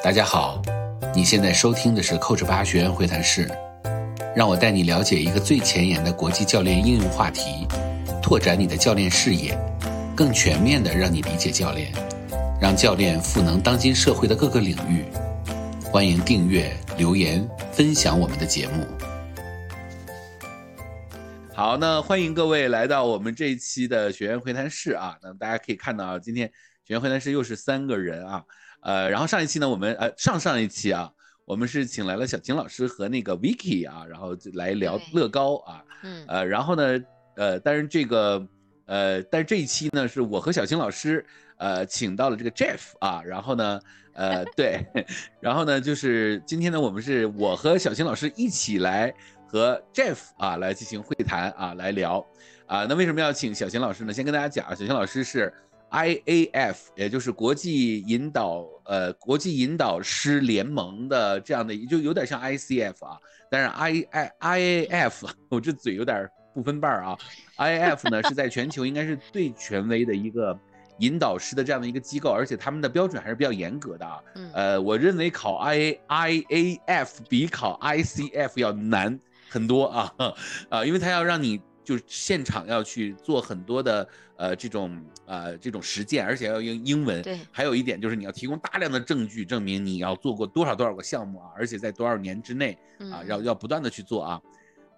大家好，你现在收听的是 Coach 八学员会谈室，让我带你了解一个最前沿的国际教练应用话题，拓展你的教练视野，更全面的让你理解教练，让教练赋能当今社会的各个领域。欢迎订阅、留言、分享我们的节目。好，那欢迎各位来到我们这一期的学员会谈室啊。那大家可以看到啊，今天学员会谈室又是三个人啊。呃，然后上一期呢，我们呃上上一期啊，我们是请来了小晴老师和那个 Vicky 啊，然后来聊乐高啊。嗯。呃，然后呢，呃，但是这个呃，但是这一期呢，是我和小晴老师呃请到了这个 Jeff 啊，然后呢，呃，对，然后呢，就是今天呢，我们是我和小晴老师一起来。和 Jeff 啊来进行会谈啊来聊啊，那为什么要请小秦老师呢？先跟大家讲，小秦老师是 IAF，也就是国际引导呃国际引导师联盟的这样的，就有点像 ICF 啊，但是 I I IAF 我这嘴有点不分瓣儿啊，IAF 呢是在全球应该是最权威的一个引导师的这样的一个机构，而且他们的标准还是比较严格的啊。呃，我认为考 I IAF 比考 ICF 要难。很多啊 啊，因为他要让你就现场要去做很多的呃这种呃这种实践，而且要用英文。对，还有一点就是你要提供大量的证据，证明你要做过多少多少个项目啊，而且在多少年之内啊，要要不断的去做啊。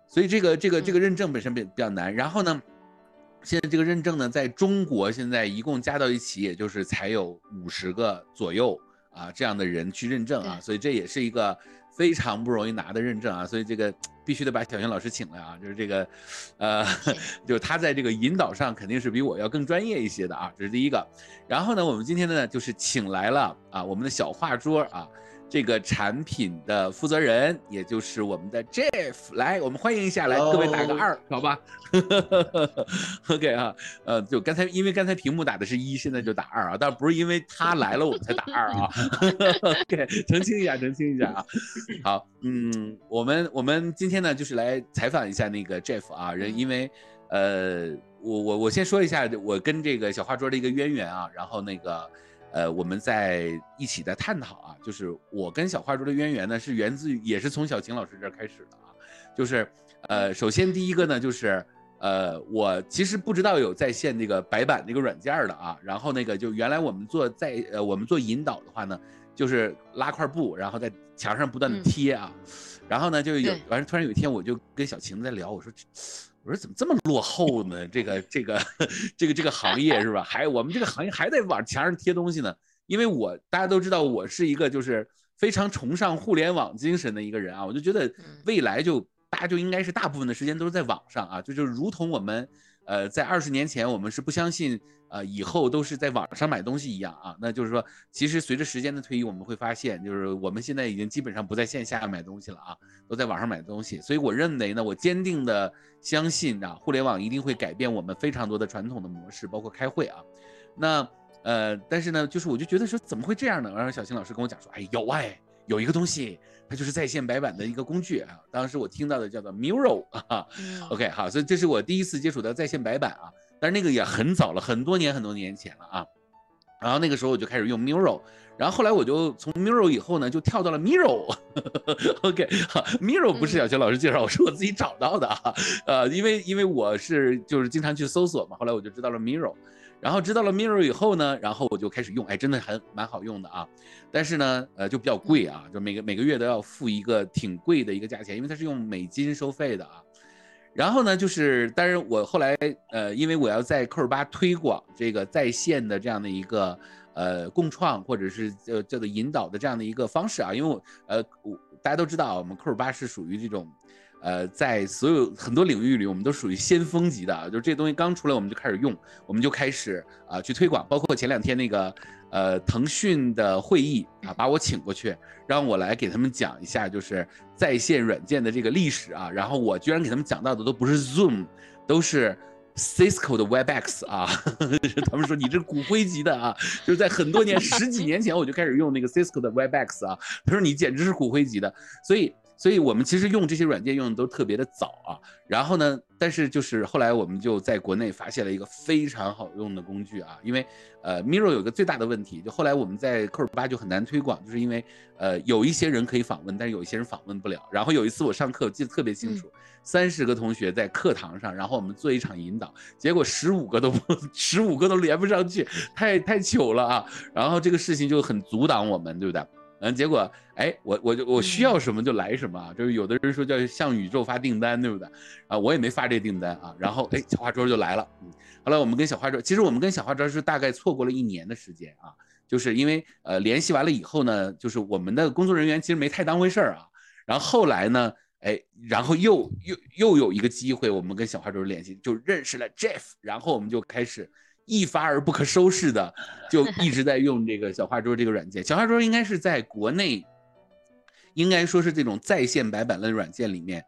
所以这个这个这个认证本身比比较难。然后呢，现在这个认证呢，在中国现在一共加到一起，也就是才有五十个左右啊这样的人去认证啊，所以这也是一个。非常不容易拿的认证啊，所以这个必须得把小云老师请来啊，就是这个，呃，就是他在这个引导上肯定是比我要更专业一些的啊，这是第一个。然后呢，我们今天呢就是请来了啊，我们的小画桌啊。这个产品的负责人，也就是我们的 Jeff，来，我们欢迎一下，来，各位打个二，好吧？OK 啊，呃，就刚才因为刚才屏幕打的是一，现在就打二啊，但不是因为他来了我们才打二啊。OK，澄清一下，澄清一下啊。好，嗯，我们我们今天呢就是来采访一下那个 Jeff 啊，人，因为呃，我我我先说一下我跟这个小花桌的一个渊源啊，然后那个。呃，我们在一起在探讨啊，就是我跟小花猪的渊源呢，是源自于，也是从小秦老师这儿开始的啊，就是，呃，首先第一个呢，就是，呃，我其实不知道有在线那个白板那个软件的啊，然后那个就原来我们做在呃我们做引导的话呢，就是拉块布，然后在墙上不断的贴啊，然后呢就有完突然有一天我就跟小晴在聊，我说。我说怎么这么落后呢？这个这个 这个这个行业是吧？还我们这个行业还在往墙上贴东西呢。因为我大家都知道，我是一个就是非常崇尚互联网精神的一个人啊。我就觉得未来就大家就应该是大部分的时间都是在网上啊，就就如同我们。呃，在二十年前，我们是不相信，呃，以后都是在网上买东西一样啊。那就是说，其实随着时间的推移，我们会发现，就是我们现在已经基本上不在线下买东西了啊，都在网上买东西。所以我认为呢，我坚定的相信啊，互联网一定会改变我们非常多的传统的模式，包括开会啊。那呃，但是呢，就是我就觉得说，怎么会这样呢？然后小新老师跟我讲说，哎，有哎。有一个东西，它就是在线白板的一个工具啊。当时我听到的叫做 Miro 啊。OK，好，所以这是我第一次接触到在线白板啊。但是那个也很早了，很多年很多年前了啊。然后那个时候我就开始用 Miro，然后后来我就从 Miro 以后呢，就跳到了 Miro。OK，好，Miro 不是小学老师介绍，我是我自己找到的啊。呃，因为因为我是就是经常去搜索嘛，后来我就知道了 Miro。然后知道了 Mirror 以后呢，然后我就开始用，哎，真的很蛮好用的啊，但是呢，呃，就比较贵啊，就每个每个月都要付一个挺贵的一个价钱，因为它是用美金收费的啊。然后呢，就是，但是我后来，呃，因为我要在 Q 八推广这个在线的这样的一个呃共创或者是叫叫做引导的这样的一个方式啊，因为我呃，我大家都知道，我们 Q 八是属于这种。呃，在所有很多领域里，我们都属于先锋级的，就是这东西刚出来，我们就开始用，我们就开始啊去推广。包括前两天那个呃腾讯的会议啊，把我请过去，让我来给他们讲一下，就是在线软件的这个历史啊。然后我居然给他们讲到的都不是 Zoom，都是 Cisco 的 Webex 啊。他们说你这骨灰级的啊，就是在很多年十几年前我就开始用那个 Cisco 的 Webex 啊。他说你简直是骨灰级的，所以。所以我们其实用这些软件用的都特别的早啊。然后呢，但是就是后来我们就在国内发现了一个非常好用的工具啊，因为呃，Miro 有个最大的问题，就后来我们在 Core 八就很难推广，就是因为呃有一些人可以访问，但是有一些人访问不了。然后有一次我上课，我记得特别清楚，三十个同学在课堂上，然后我们做一场引导，结果十五个都不，十五个都连不上去，太太糗了啊。然后这个事情就很阻挡我们，对不对？嗯，结果哎，我我就我需要什么就来什么啊，就是有的人说叫向宇宙发订单，对不对？啊，我也没发这订单啊，然后哎，小花桌就来了。嗯，后来我们跟小花桌，其实我们跟小花桌是大概错过了一年的时间啊，就是因为呃联系完了以后呢，就是我们的工作人员其实没太当回事儿啊，然后后来呢，哎，然后又又又有一个机会，我们跟小花桌联系，就认识了 Jeff，然后我们就开始。一发而不可收拾的，就一直在用这个小画桌这个软件。小画桌应该是在国内，应该说是这种在线白板类软件里面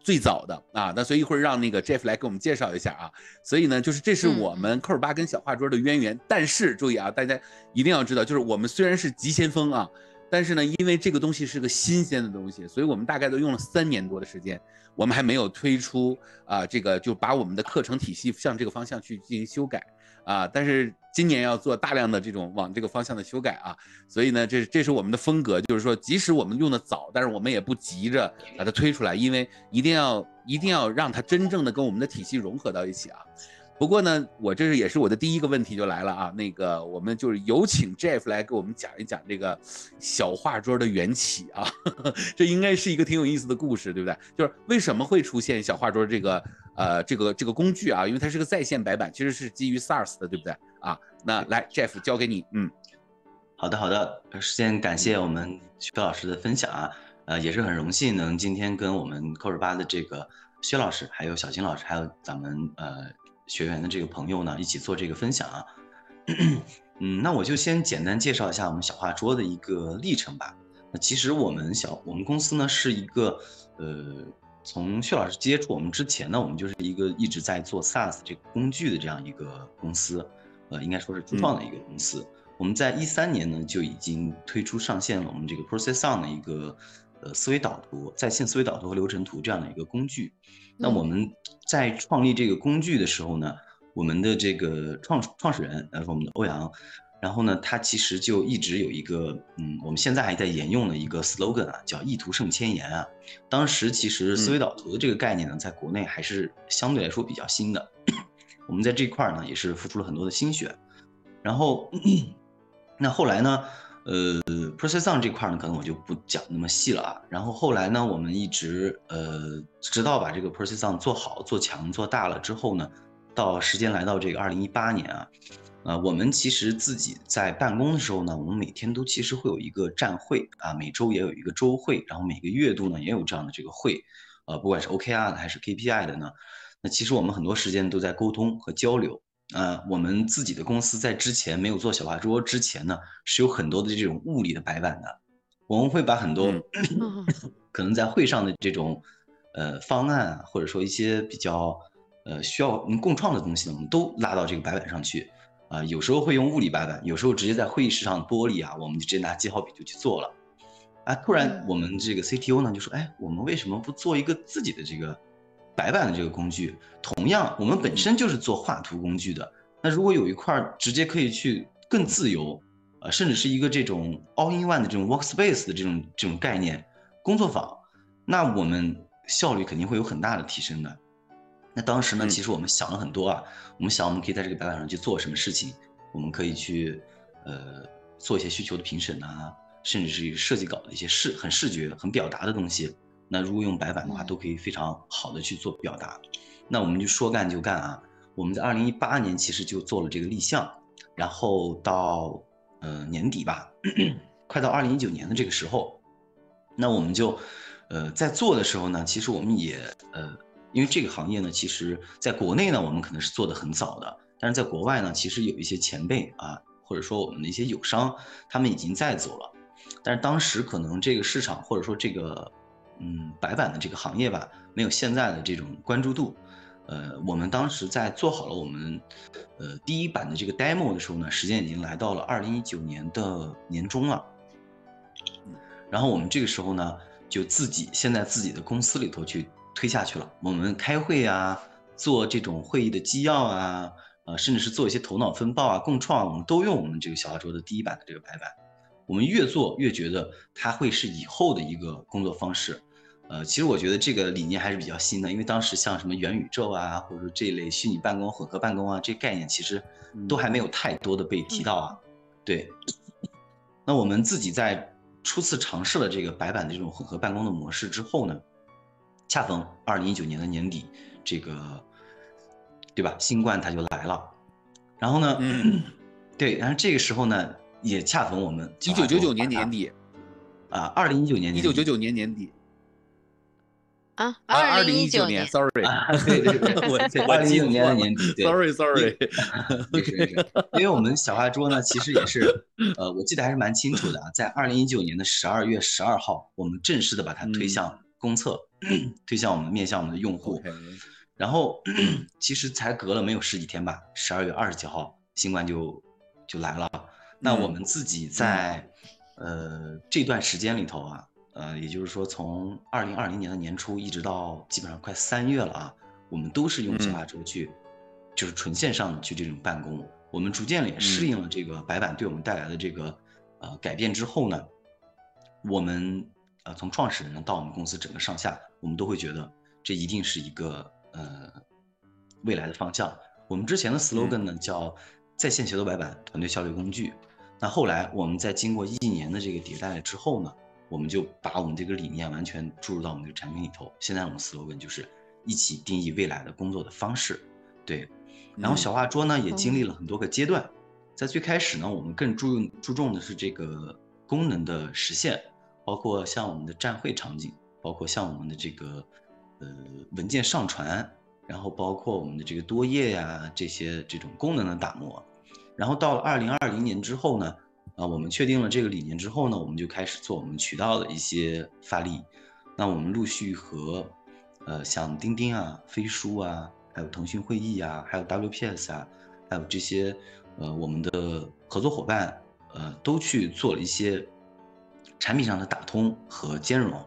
最早的啊。那所以一会儿让那个 Jeff 来给我们介绍一下啊。所以呢，就是这是我们扣尔巴跟小画桌的渊源。但是注意啊，大家一定要知道，就是我们虽然是急先锋啊，但是呢，因为这个东西是个新鲜的东西，所以我们大概都用了三年多的时间，我们还没有推出啊，这个就把我们的课程体系向这个方向去进行修改。啊，但是今年要做大量的这种往这个方向的修改啊，所以呢，这这是我们的风格，就是说，即使我们用的早，但是我们也不急着把它推出来，因为一定要一定要让它真正的跟我们的体系融合到一起啊。不过呢，我这是也是我的第一个问题就来了啊，那个我们就是有请 Jeff 来给我们讲一讲这个小画桌的缘起啊，这应该是一个挺有意思的故事，对不对？就是为什么会出现小画桌这个呃这个这个工具啊？因为它是个在线白板，其实是基于 SARS 的，对不对啊？那来 Jeff 交给你，嗯，好的好的，先感谢我们薛老师的分享啊，呃也是很荣幸能今天跟我们 c o r 八的这个薛老师，还有小金老师，还有咱们呃。学员的这个朋友呢，一起做这个分享啊。嗯，那我就先简单介绍一下我们小画桌的一个历程吧。那其实我们小我们公司呢是一个，呃，从薛老师接触我们之前呢，我们就是一个一直在做 SaaS 这个工具的这样一个公司，呃，应该说是初创的一个公司。我们在一三年呢就已经推出上线了我们这个 Process On 的一个。呃，思维导图、在线思维导图和流程图这样的一个工具。那我们在创立这个工具的时候呢，我们的这个创创始人，呃，我们的欧阳，然后呢，它其实就一直有一个，嗯，我们现在还在沿用的一个 slogan 啊，叫“意图胜千言”啊。当时其实思维导图的这个概念呢，在国内还是相对来说比较新的。我们在这块儿呢，也是付出了很多的心血。然后，那后来呢？呃，Process On 这块呢，可能我就不讲那么细了啊。然后后来呢，我们一直呃，直到把这个 Process On 做好、做强、做大了之后呢，到时间来到这个二零一八年啊，呃，我们其实自己在办公的时候呢，我们每天都其实会有一个站会啊，每周也有一个周会，然后每个月度呢也有这样的这个会，呃，不管是 OKR 的还是 KPI 的呢，那其实我们很多时间都在沟通和交流。呃，我们自己的公司在之前没有做小画桌之前呢，是有很多的这种物理的白板的。我们会把很多 可能在会上的这种呃方案啊，或者说一些比较呃需要我们共创的东西呢，我们都拉到这个白板上去。啊，有时候会用物理白板，有时候直接在会议室上玻璃啊，我们就直接拿记号笔就去做了。啊，突然我们这个 CTO 呢就说，哎，我们为什么不做一个自己的这个？白板的这个工具，同样我们本身就是做画图工具的。那如果有一块直接可以去更自由，呃，甚至是一个这种 all in one 的这种 workspace 的这种这种概念工作坊，那我们效率肯定会有很大的提升的。那当时呢，其实我们想了很多啊，我们想我们可以在这个白板上去做什么事情，我们可以去呃做一些需求的评审啊，甚至是设计稿的一些视很视觉很表达的东西。那如果用白板的话，都可以非常好的去做表达。那我们就说干就干啊！我们在二零一八年其实就做了这个立项，然后到呃年底吧，快到二零一九年的这个时候，那我们就呃在做的时候呢，其实我们也呃，因为这个行业呢，其实在国内呢，我们可能是做的很早的，但是在国外呢，其实有一些前辈啊，或者说我们的一些友商，他们已经在走了，但是当时可能这个市场或者说这个。嗯，白板的这个行业吧，没有现在的这种关注度。呃，我们当时在做好了我们，呃，第一版的这个 demo 的时候呢，时间已经来到了二零一九年的年中了。然后我们这个时候呢，就自己先在自己的公司里头去推下去了。我们开会啊，做这种会议的纪要啊，呃，甚至是做一些头脑风暴啊、共创，我们都用我们这个小画桌的第一版的这个白板。我们越做越觉得它会是以后的一个工作方式。呃，其实我觉得这个理念还是比较新的，因为当时像什么元宇宙啊，或者说这一类虚拟办公、混合办公啊，这概念其实都还没有太多的被提到啊。对，那我们自己在初次尝试了这个白板的这种混合办公的模式之后呢，恰逢二零一九年的年底，这个对吧？新冠它就来了，然后呢，对，然后这个时候呢，也恰逢我们一九九九年年底啊，二零一九年一九九九年年底。啊，二零一九年，sorry，对对对，我 二零一九年的年底，sorry sorry，没事没事，因为我们小画桌呢，其实也是，呃，我记得还是蛮清楚的啊，在二零一九年的十二月十二号，我们正式的把它推向公测，推向我们面向我们的用户，然后 其实才隔了没有十几天吧，十二月二十几号，新冠就就来了，那我们自己在呃这段时间里头啊。呃，也就是说，从二零二零年的年初一直到基本上快三月了啊，我们都是用小画桌去，就是纯线上的去这种办公。我们逐渐也适应了这个白板对我们带来的这个呃改变之后呢，我们呃从创始人到我们公司整个上下，我们都会觉得这一定是一个呃未来的方向。我们之前的 slogan 呢叫在线协作白板团队效率工具。那后来我们在经过一年的这个迭代之后呢。我们就把我们这个理念完全注入到我们这个产品里头。现在我们 slogan 就是一起定义未来的工作的方式，对。然后小画桌呢也经历了很多个阶段，在最开始呢，我们更注注重的是这个功能的实现，包括像我们的站会场景，包括像我们的这个呃文件上传，然后包括我们的这个多页呀这些这种功能的打磨。然后到了二零二零年之后呢。啊，我们确定了这个理念之后呢，我们就开始做我们渠道的一些发力。那我们陆续和，呃，像钉钉啊、飞书啊，还有腾讯会议啊，还有 WPS 啊，还有这些，呃，我们的合作伙伴，呃，都去做了一些产品上的打通和兼容。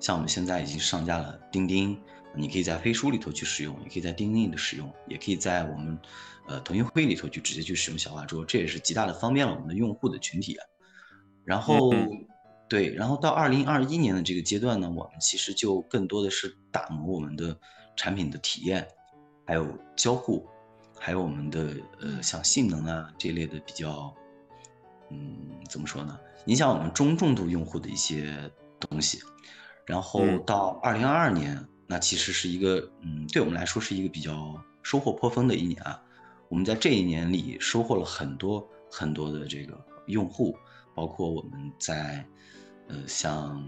像我们现在已经上架了钉钉，你可以在飞书里头去使用，也可以在钉钉里的使用，也可以在我们。呃，腾讯会议里头去直接去使用小画桌，这也是极大的方便了我们的用户的群体。然后，对，然后到二零二一年的这个阶段呢，我们其实就更多的是打磨我们的产品的体验，还有交互，还有我们的呃像性能啊这一类的比较，嗯，怎么说呢？影响我们中重度用户的一些东西。然后到二零二二年，那其实是一个嗯，对我们来说是一个比较收获颇丰的一年啊。我们在这一年里收获了很多很多的这个用户，包括我们在，呃，像，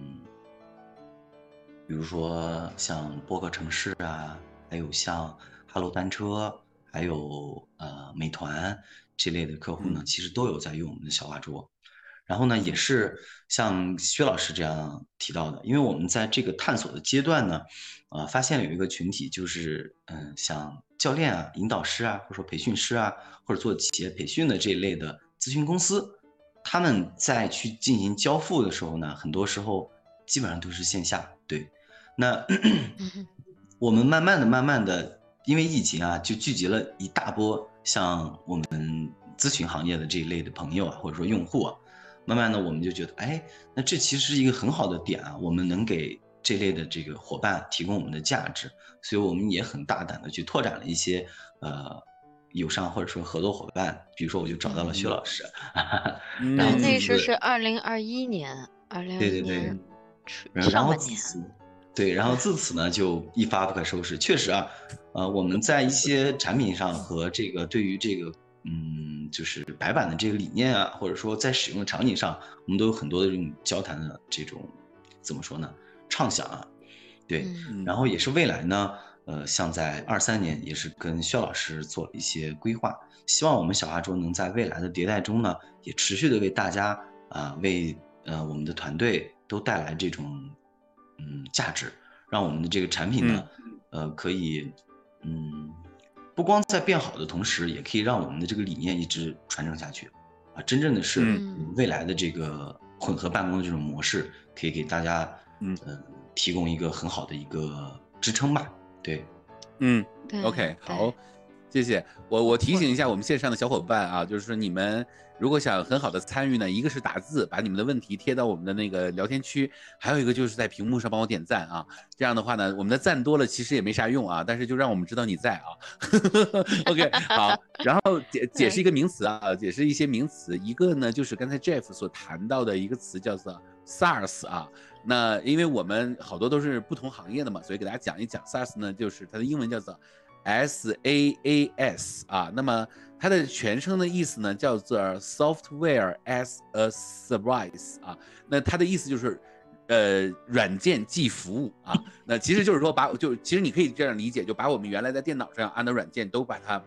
比如说像播客城市啊，还有像哈罗单车，还有呃美团这类的客户呢，其实都有在用我们的小画桌。然后呢，也是像薛老师这样提到的，因为我们在这个探索的阶段呢，呃，发现有一个群体，就是嗯，像教练啊、引导师啊，或者说培训师啊，或者做企业培训的这一类的咨询公司，他们在去进行交付的时候呢，很多时候基本上都是线下。对，那我们慢慢的、慢慢的，因为疫情啊，就聚集了一大波像我们咨询行业的这一类的朋友啊，或者说用户啊。慢慢的，我们就觉得，哎，那这其实是一个很好的点啊，我们能给这类的这个伙伴提供我们的价值，所以我们也很大胆的去拓展了一些呃友商或者说合作伙伴，比如说我就找到了薛老师，然后，那时候是二零二一年，二零对对对，然后自此，对，然后自此呢就一发不可收拾，确实啊，呃，我们在一些产品上和这个对于这个。嗯，就是白板的这个理念啊，或者说在使用的场景上，我们都有很多的这种交谈的这种，怎么说呢？畅想啊，对。然后也是未来呢，呃，像在二三年也是跟薛老师做了一些规划，希望我们小画桌能在未来的迭代中呢，也持续的为大家啊，为呃我们的团队都带来这种嗯价值，让我们的这个产品呢，呃，可以嗯。不光在变好的同时，也可以让我们的这个理念一直传承下去，啊，真正的是未来的这个混合办公的这种模式，可以给大家嗯。提供一个很好的一个支撑吧。对，嗯对，OK，好，谢谢。我我提醒一下我们线上的小伙伴啊，就是说你们如果想很好的参与呢，一个是打字，把你们的问题贴到我们的那个聊天区，还有一个就是在屏幕上帮我点赞啊。这样的话呢，我们的赞多了其实也没啥用啊，但是就让我们知道你在啊。OK，好，然后解解释一个名词啊，解释一些名词，一个呢就是刚才 Jeff 所谈到的一个词叫做 SARS 啊。那因为我们好多都是不同行业的嘛，所以给大家讲一讲 SARS 呢，就是它的英文叫做 S A A S 啊。那么它的全称的意思呢叫做 Software as a Service 啊。那它的意思就是，呃，软件即服务啊。那其实就是说把就其实你可以这样理解，就把我们原来在电脑上安的软件都把它。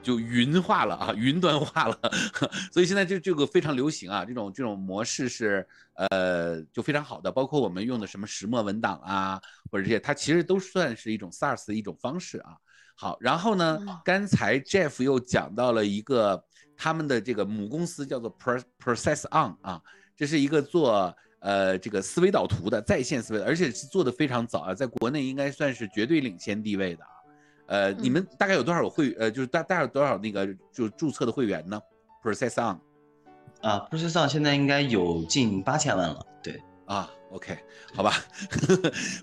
就云化了啊，云端化了，所以现在就这个非常流行啊，这种这种模式是呃就非常好的，包括我们用的什么石墨文档啊，或者这些，它其实都算是一种 SaaS 的一种方式啊。好，然后呢，刚才 Jeff 又讲到了一个他们的这个母公司叫做 Pro Process On 啊，这是一个做呃这个思维导图的在线思维，而且是做的非常早啊，在国内应该算是绝对领先地位的啊。呃，你们大概有多少会呃，就是大大概有多少那个就注册的会员呢？Process On 啊，Process On 现在应该有近八千万了。对啊，OK，好吧，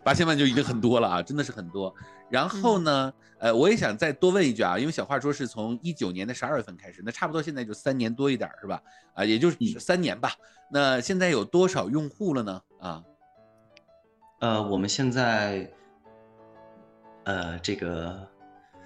八千万就已经很多了啊，真的是很多。然后呢，呃，我也想再多问一句啊，因为小话说是从一九年的十二月份开始，那差不多现在就三年多一点是吧？啊，也就是三年吧。那现在有多少用户了呢？啊，呃，我们现在，呃，这个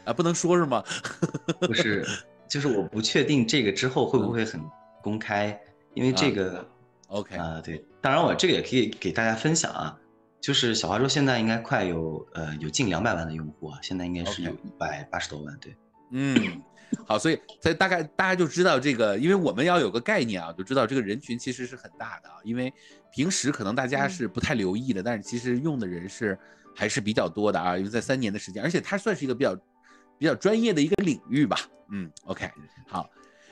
啊，不能说是吗？不是，就是我不确定这个之后会不会很公开，因为这个、啊、，OK。啊，对，当然我这个也可以给大家分享啊，就是小花说现在应该快有呃有近两百万的用户啊，现在应该是有一百八十多万，对，嗯，好，所以所以大概大家就知道这个，因为我们要有个概念啊，就知道这个人群其实是很大的啊，因为平时可能大家是不太留意的，但是其实用的人是还是比较多的啊，因为在三年的时间，而且它算是一个比较。比较专业的一个领域吧，嗯，OK，好，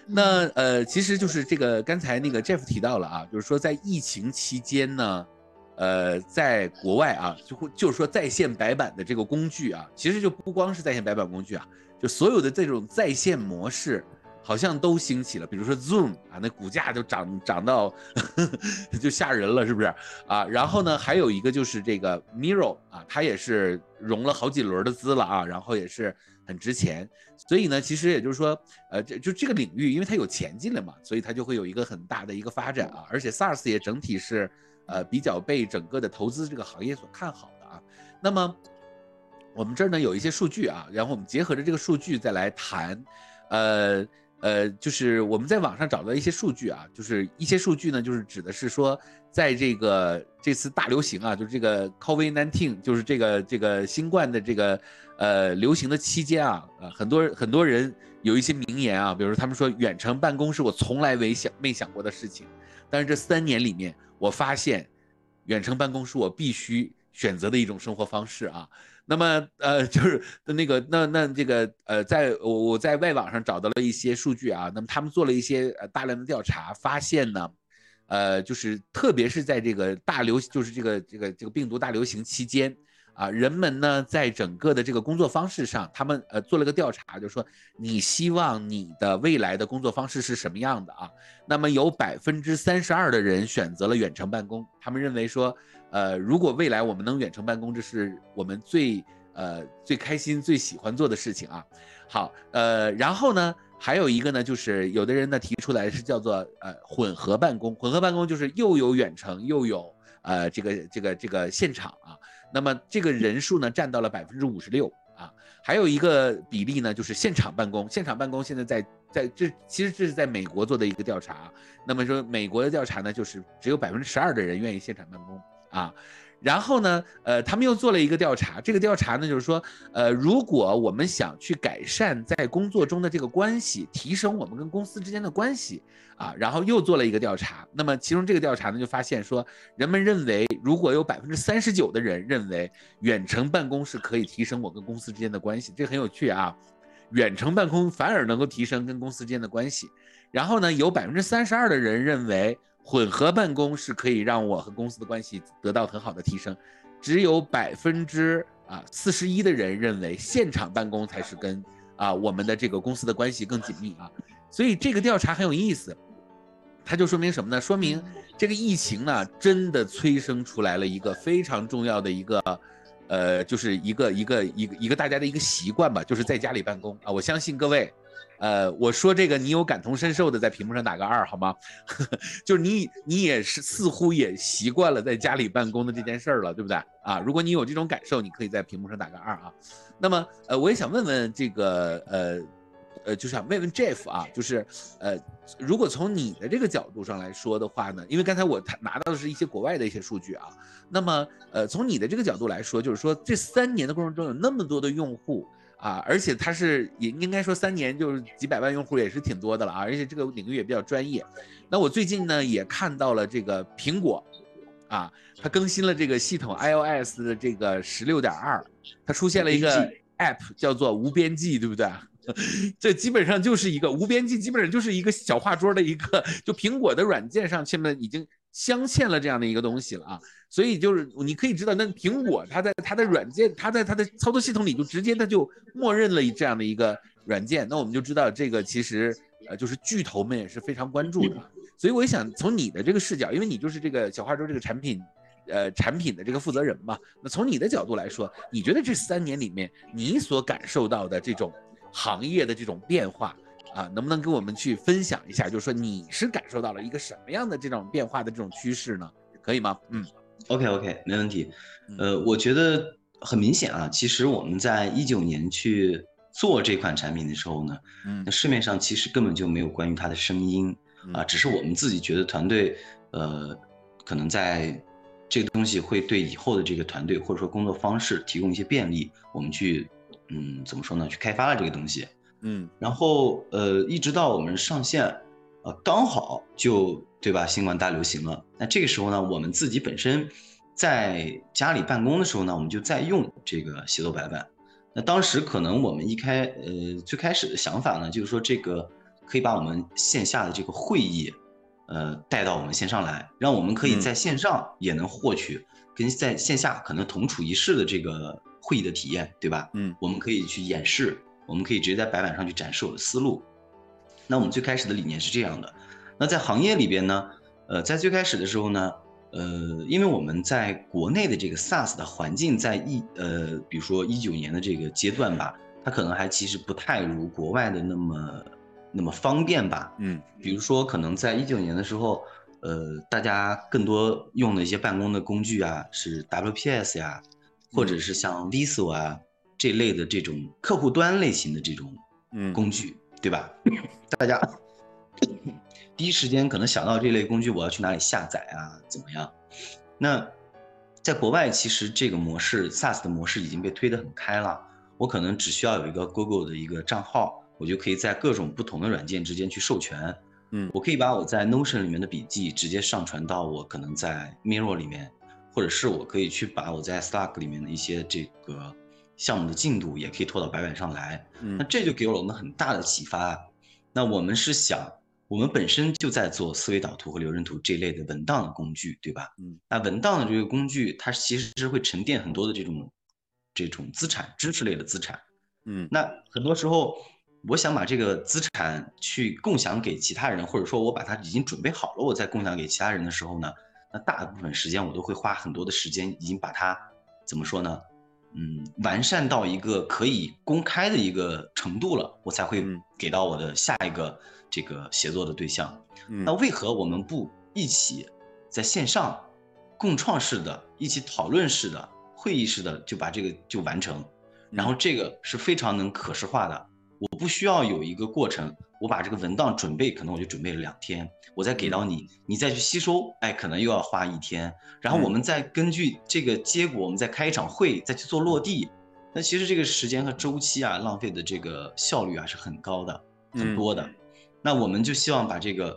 那呃，其实就是这个刚才那个 Jeff 提到了啊，就是说在疫情期间呢，呃，在国外啊，就会就是说在线白板的这个工具啊，其实就不光是在线白板工具啊，就所有的这种在线模式好像都兴起了，比如说 Zoom 啊，那股价就涨涨到呵呵 就吓人了，是不是啊？然后呢，还有一个就是这个 Miro 啊，它也是融了好几轮的资了啊，然后也是。很值钱，所以呢，其实也就是说，呃，就就这个领域，因为它有钱进了嘛，所以它就会有一个很大的一个发展啊。而且 SaaS 也整体是，呃，比较被整个的投资这个行业所看好的啊。那么我们这儿呢有一些数据啊，然后我们结合着这个数据再来谈，呃呃，就是我们在网上找到一些数据啊，就是一些数据呢，就是指的是说，在这个这次大流行啊，就是这个 COVID-19，就是这个这个新冠的这个。呃，流行的期间啊，啊，很多很多人有一些名言啊，比如说他们说远程办公是我从来没想没想过的事情，但是这三年里面，我发现远程办公是我必须选择的一种生活方式啊。那么呃，就是那个那那这个呃，在我我在外网上找到了一些数据啊，那么他们做了一些呃大量的调查，发现呢，呃，就是特别是在这个大流就是这个这个这个病毒大流行期间。啊，人们呢，在整个的这个工作方式上，他们呃做了个调查，就是说你希望你的未来的工作方式是什么样的啊？那么有百分之三十二的人选择了远程办公，他们认为说，呃，如果未来我们能远程办公，这是我们最呃最开心、最喜欢做的事情啊。好，呃，然后呢，还有一个呢，就是有的人呢提出来是叫做呃混合办公，混合办公就是又有远程又有呃这个这个这个现场啊。那么这个人数呢，占到了百分之五十六啊，还有一个比例呢，就是现场办公。现场办公现在在在这，其实这是在美国做的一个调查。那么说美国的调查呢，就是只有百分之十二的人愿意现场办公啊。然后呢，呃，他们又做了一个调查，这个调查呢，就是说，呃，如果我们想去改善在工作中的这个关系，提升我们跟公司之间的关系啊，然后又做了一个调查。那么其中这个调查呢，就发现说，人们认为，如果有百分之三十九的人认为远程办公是可以提升我跟公司之间的关系，这很有趣啊，远程办公反而能够提升跟公司之间的关系。然后呢，有百分之三十二的人认为。混合办公是可以让我和公司的关系得到很好的提升，只有百分之啊四十一的人认为现场办公才是跟啊我们的这个公司的关系更紧密啊，所以这个调查很有意思，它就说明什么呢？说明这个疫情呢真的催生出来了一个非常重要的一个，呃，就是一个一个一个一个大家的一个习惯吧，就是在家里办公啊，我相信各位。呃，我说这个，你有感同身受的，在屏幕上打个二好吗？就是你，你也是似乎也习惯了在家里办公的这件事儿了，对不对啊？如果你有这种感受，你可以在屏幕上打个二啊。那么，呃，我也想问问这个，呃，呃，就想问问 Jeff 啊，就是，呃，如果从你的这个角度上来说的话呢，因为刚才我拿到的是一些国外的一些数据啊，那么，呃，从你的这个角度来说，就是说这三年的过程中有那么多的用户。啊，而且它是也应该说三年就是几百万用户也是挺多的了啊，而且这个领域也比较专业。那我最近呢也看到了这个苹果，啊，它更新了这个系统 iOS 的这个十六点二，它出现了一个 App 叫做无边际，对不对？这基本上就是一个无边际，基本上就是一个小画桌的一个，就苹果的软件上现在已经。镶嵌了这样的一个东西了啊，所以就是你可以知道，那苹果它在它的软件，它在它的操作系统里就直接它就默认了这样的一个软件，那我们就知道这个其实呃就是巨头们也是非常关注的。所以我也想从你的这个视角，因为你就是这个小花粥这个产品，呃产品的这个负责人嘛，那从你的角度来说，你觉得这三年里面你所感受到的这种行业的这种变化？啊，能不能跟我们去分享一下？就是说你是感受到了一个什么样的这种变化的这种趋势呢？可以吗？嗯，OK OK，没问题。呃，我觉得很明显啊，其实我们在一九年去做这款产品的时候呢，嗯，那市面上其实根本就没有关于它的声音啊，只是我们自己觉得团队，呃，可能在这个东西会对以后的这个团队或者说工作方式提供一些便利，我们去，嗯，怎么说呢？去开发了这个东西。嗯，然后呃，一直到我们上线，呃，刚好就对吧？新冠大流行了。那这个时候呢，我们自己本身在家里办公的时候呢，我们就在用这个协作白板。那当时可能我们一开呃最开始的想法呢，就是说这个可以把我们线下的这个会议，呃，带到我们线上来，让我们可以在线上也能获取跟在线下可能同处一室的这个会议的体验，对吧？嗯，我们可以去演示。我们可以直接在白板上去展示我的思路。那我们最开始的理念是这样的。那在行业里边呢，呃，在最开始的时候呢，呃，因为我们在国内的这个 SaaS 的环境，在一呃，比如说一九年的这个阶段吧，它可能还其实不太如国外的那么那么方便吧。嗯，比如说可能在一九年的时候，呃，大家更多用的一些办公的工具啊，是 WPS 呀，或者是像 Visio 啊。这类的这种客户端类型的这种工具，对吧？大家第一时间可能想到这类工具，我要去哪里下载啊？怎么样？那在国外，其实这个模式 SaaS 的模式已经被推得很开了。我可能只需要有一个 Google 的一个账号，我就可以在各种不同的软件之间去授权。嗯，我可以把我在 Notion 里面的笔记直接上传到我可能在 Miro 里面，或者是我可以去把我在 Slack 里面的一些这个。项目的进度也可以拖到白板上来，那这就给了我们很大的启发。那我们是想，我们本身就在做思维导图和流程图这类的文档的工具，对吧？嗯，那文档的这个工具，它其实是会沉淀很多的这种这种资产，知识类的资产。嗯，那很多时候，我想把这个资产去共享给其他人，或者说我把它已经准备好了，我再共享给其他人的时候呢，那大部分时间我都会花很多的时间，已经把它怎么说呢？嗯，完善到一个可以公开的一个程度了，我才会给到我的下一个这个协作的对象。嗯那为何我们不一起在线上共创式的、一起讨论式的、会议式的就把这个就完成？然后这个是非常能可视化的，我不需要有一个过程。我把这个文档准备，可能我就准备了两天，我再给到你，你再去吸收，哎，可能又要花一天，然后我们再根据这个结果，我们再开一场会，再去做落地。那其实这个时间和周期啊，浪费的这个效率啊是很高的，很多的。那我们就希望把这个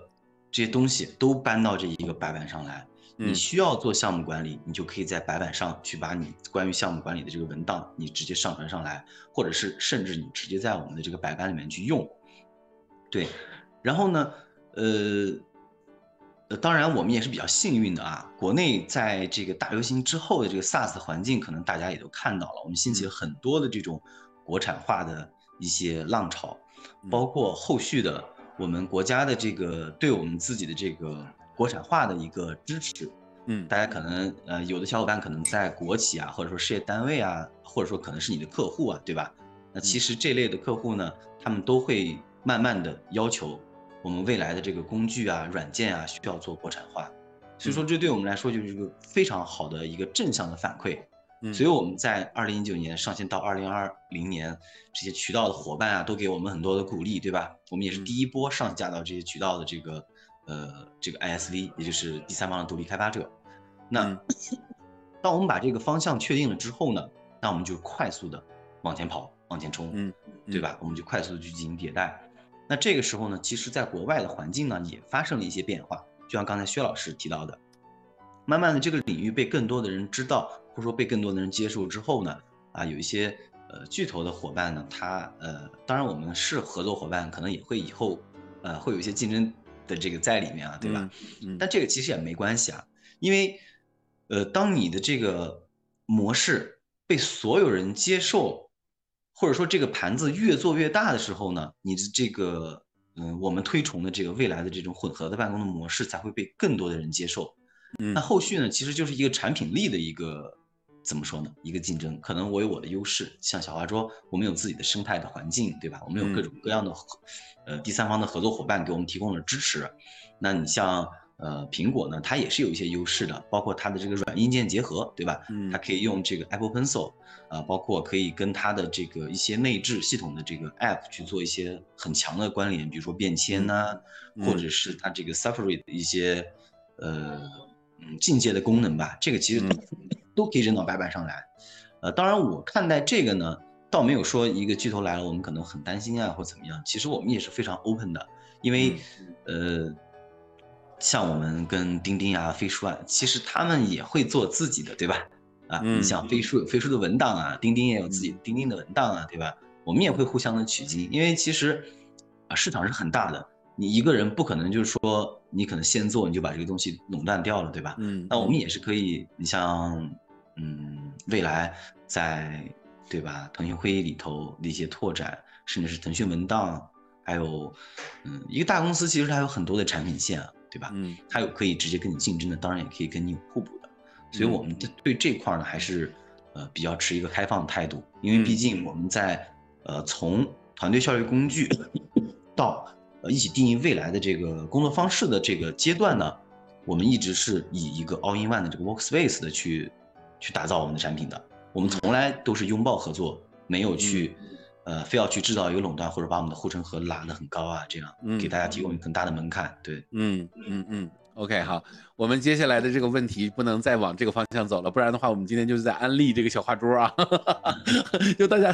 这些东西都搬到这一个白板上来。你需要做项目管理，你就可以在白板上去把你关于项目管理的这个文档，你直接上传上来，或者是甚至你直接在我们的这个白板里面去用。对，然后呢，呃，呃，当然我们也是比较幸运的啊。国内在这个大流行之后的这个 SaaS 环境，可能大家也都看到了，我们兴起了很多的这种国产化的一些浪潮，包括后续的我们国家的这个对我们自己的这个国产化的一个支持。嗯，大家可能呃，有的小伙伴可能在国企啊，或者说事业单位啊，或者说可能是你的客户啊，对吧？那其实这类的客户呢，他们都会慢慢的要求。我们未来的这个工具啊、软件啊，需要做国产化，所以说这对我们来说就是一个非常好的一个正向的反馈。嗯，所以我们在二零一九年上线到二零二零年，这些渠道的伙伴啊，都给我们很多的鼓励，对吧？我们也是第一波上架到这些渠道的这个呃这个 ISV，也就是第三方的独立开发者。那 当我们把这个方向确定了之后呢，那我们就快速的往前跑、往前冲，嗯，对吧？我们就快速的去进行迭代。那这个时候呢，其实，在国外的环境呢，也发生了一些变化。就像刚才薛老师提到的，慢慢的这个领域被更多的人知道，或者说被更多的人接受之后呢，啊，有一些呃巨头的伙伴呢，他呃，当然我们是合作伙伴，可能也会以后呃会有一些竞争的这个在里面啊，对吧？嗯。但这个其实也没关系啊，因为呃，当你的这个模式被所有人接受。或者说这个盘子越做越大的时候呢，你的这个嗯，我们推崇的这个未来的这种混合的办公的模式才会被更多的人接受。嗯，那后续呢，其实就是一个产品力的一个怎么说呢？一个竞争。可能我有我的优势，像小花桌，我们有自己的生态的环境，对吧？我们有各种各样的呃第三方的合作伙伴给我们提供了支持。那你像。呃，苹果呢，它也是有一些优势的，包括它的这个软硬件结合，对吧？嗯，它可以用这个 Apple Pencil，啊，包括可以跟它的这个一些内置系统的这个 App 去做一些很强的关联，比如说便签呐，或者是它这个 Safari 的一些呃嗯进阶的功能吧，这个其实都可以扔到白板上来。呃，当然我看待这个呢，倒没有说一个巨头来了，我们可能很担心啊，或怎么样。其实我们也是非常 open 的，因为呃。像我们跟钉钉啊、飞书啊，其实他们也会做自己的，对吧？啊，你像飞书有飞书的文档啊，钉钉也有自己钉钉的文档啊，对吧？我们也会互相的取经，因为其实啊市场是很大的，你一个人不可能就是说你可能先做你就把这个东西垄断掉了，对吧？嗯，那我们也是可以，你像嗯未来在对吧？腾讯会议里头的一些拓展，甚至是腾讯文档，还有嗯一个大公司其实它有很多的产品线啊。对吧？嗯，它有可以直接跟你竞争的，当然也可以跟你互补的，所以我们对这块呢还是呃比较持一个开放的态度，因为毕竟我们在呃从团队效率工具到呃一起定义未来的这个工作方式的这个阶段呢，我们一直是以一个 all in one 的这个 workspace 的去去打造我们的产品的，我们从来都是拥抱合作，没有去。呃，非要去制造一个垄断，或者把我们的护城河拉得很高啊，这样给大家提供很大的门槛。对，嗯嗯嗯，OK，好，我们接下来的这个问题不能再往这个方向走了，不然的话，我们今天就是在安利这个小画桌啊。就大家，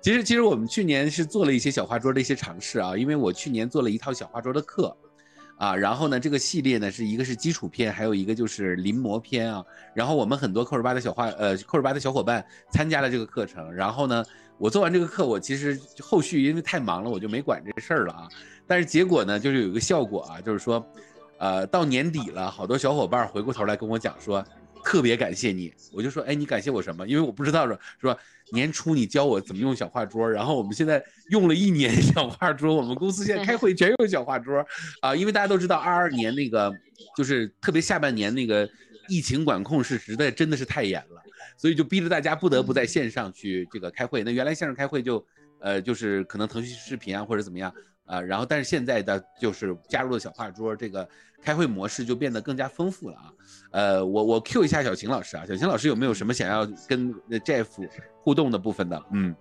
其实其实我们去年是做了一些小画桌的一些尝试啊，因为我去年做了一套小画桌的课啊，然后呢，这个系列呢是一个是基础篇，还有一个就是临摹篇啊。然后我们很多扣十八的小画呃扣十八的小伙伴参加了这个课程，然后呢。我做完这个课，我其实后续因为太忙了，我就没管这事儿了啊。但是结果呢，就是有一个效果啊，就是说，呃，到年底了，好多小伙伴回过头来跟我讲说，特别感谢你。我就说，哎，你感谢我什么？因为我不知道说，说年初你教我怎么用小画桌，然后我们现在用了一年 小画桌，我们公司现在开会全用小画桌啊。因为大家都知道，二二年那个就是特别下半年那个疫情管控是实在真的是太严了。所以就逼着大家不得不在线上去这个开会。那原来线上开会就，呃，就是可能腾讯视频啊或者怎么样啊，然后但是现在的就是加入了小画桌，这个开会模式就变得更加丰富了啊。呃，我我 Q 一下小秦老师啊，小秦老师有没有什么想要跟 Jeff 互动的部分的？嗯，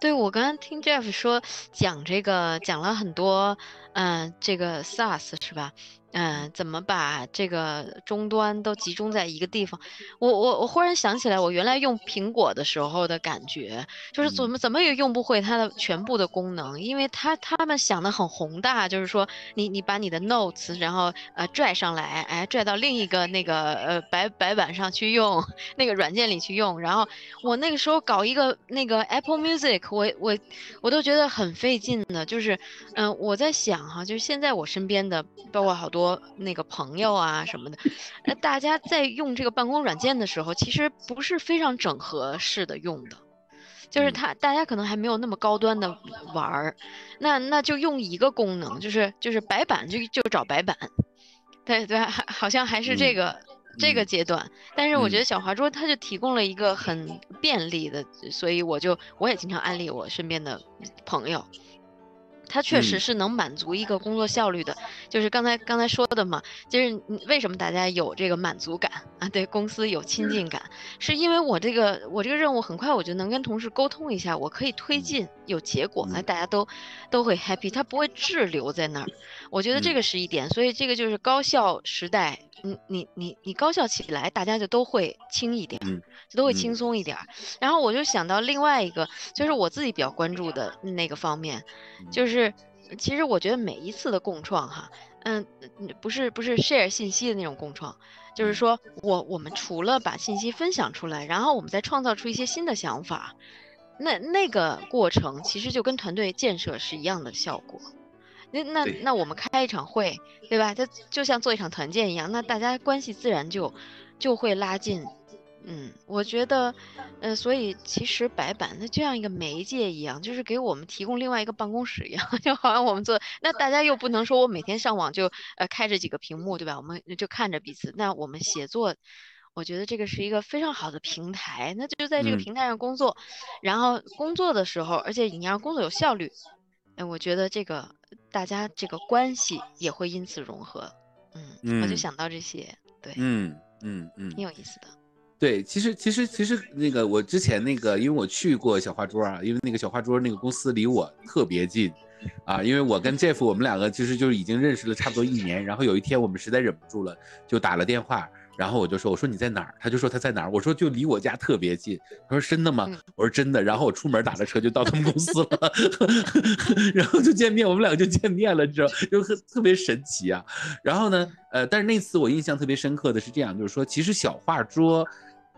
对我刚刚听 Jeff 说讲这个讲了很多，嗯，这个 SaaS 是吧？嗯，怎么把这个终端都集中在一个地方？我我我忽然想起来，我原来用苹果的时候的感觉，就是怎么怎么也用不会它的全部的功能，因为它他们想的很宏大，就是说你你把你的 Notes 然后呃拽上来，哎拽到另一个那个呃白白板上去用，那个软件里去用，然后我那个时候搞一个那个 Apple Music，我我我都觉得很费劲的，就是嗯我在想样哈，就是现在我身边的，包括好多那个朋友啊什么的，那大家在用这个办公软件的时候，其实不是非常整合式的用的，就是他大家可能还没有那么高端的玩儿，那那就用一个功能，就是就是白板就就找白板，对对，好像还是这个。这个阶段，但是我觉得小华桌它就提供了一个很便利的，所以我就我也经常安利我身边的朋友。它确实是能满足一个工作效率的，就是刚才刚才说的嘛，就是为什么大家有这个满足感？啊？对公司有亲近感，是因为我这个我这个任务很快我就能跟同事沟通一下，我可以推进有结果，那大家都都会 happy，它不会滞留在那儿。我觉得这个是一点，所以这个就是高效时代，你你你你高效起来，大家就都会轻一点，就都会轻松一点。然后我就想到另外一个，就是我自己比较关注的那个方面，就是。是，其实我觉得每一次的共创哈，嗯，不是不是 share 信息的那种共创，就是说我我们除了把信息分享出来，然后我们再创造出一些新的想法，那那个过程其实就跟团队建设是一样的效果。那那那我们开一场会，对吧？它就像做一场团建一样，那大家关系自然就就会拉近。嗯，我觉得，呃，所以其实白板它就像一个媒介一样，就是给我们提供另外一个办公室一样，就好像我们做，那大家又不能说我每天上网就呃开着几个屏幕，对吧？我们就看着彼此，那我们写作，我觉得这个是一个非常好的平台，那就在这个平台上工作，然后工作的时候，而且你让工作有效率，哎，我觉得这个大家这个关系也会因此融合，嗯，我就想到这些，对，嗯嗯嗯，挺有意思的。对，其实其实其实那个我之前那个，因为我去过小花桌啊，因为那个小花桌那个公司离我特别近，啊，因为我跟 Jeff 我们两个其实就是已经认识了差不多一年，然后有一天我们实在忍不住了，就打了电话，然后我就说我说你在哪儿？他就说他在哪儿？我说就离我家特别近。他说真的吗？我说真的。然后我出门打了车就到他们公司了 然后就见面，我们两个就见面了，你知道，就特特别神奇啊。然后呢，呃，但是那次我印象特别深刻的是这样，就是说其实小画桌。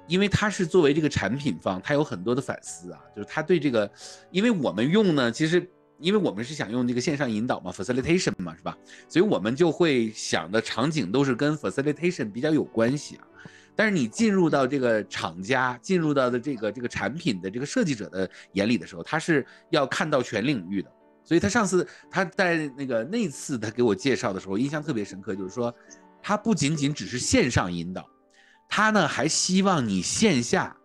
因为他是作为这个产品方，他有很多的反思啊，就是他对这个，因为我们用呢，其实因为我们是想用这个线上引导嘛，facilitation 嘛，是吧？所以我们就会想的场景都是跟 facilitation 比较有关系啊。但是你进入到这个厂家，进入到的这个这个产品的这个设计者的眼里的时候，他是要看到全领域的。所以他上次他在那个那次他给我介绍的时候，印象特别深刻，就是说他不仅仅只是线上引导。他呢还希望你线下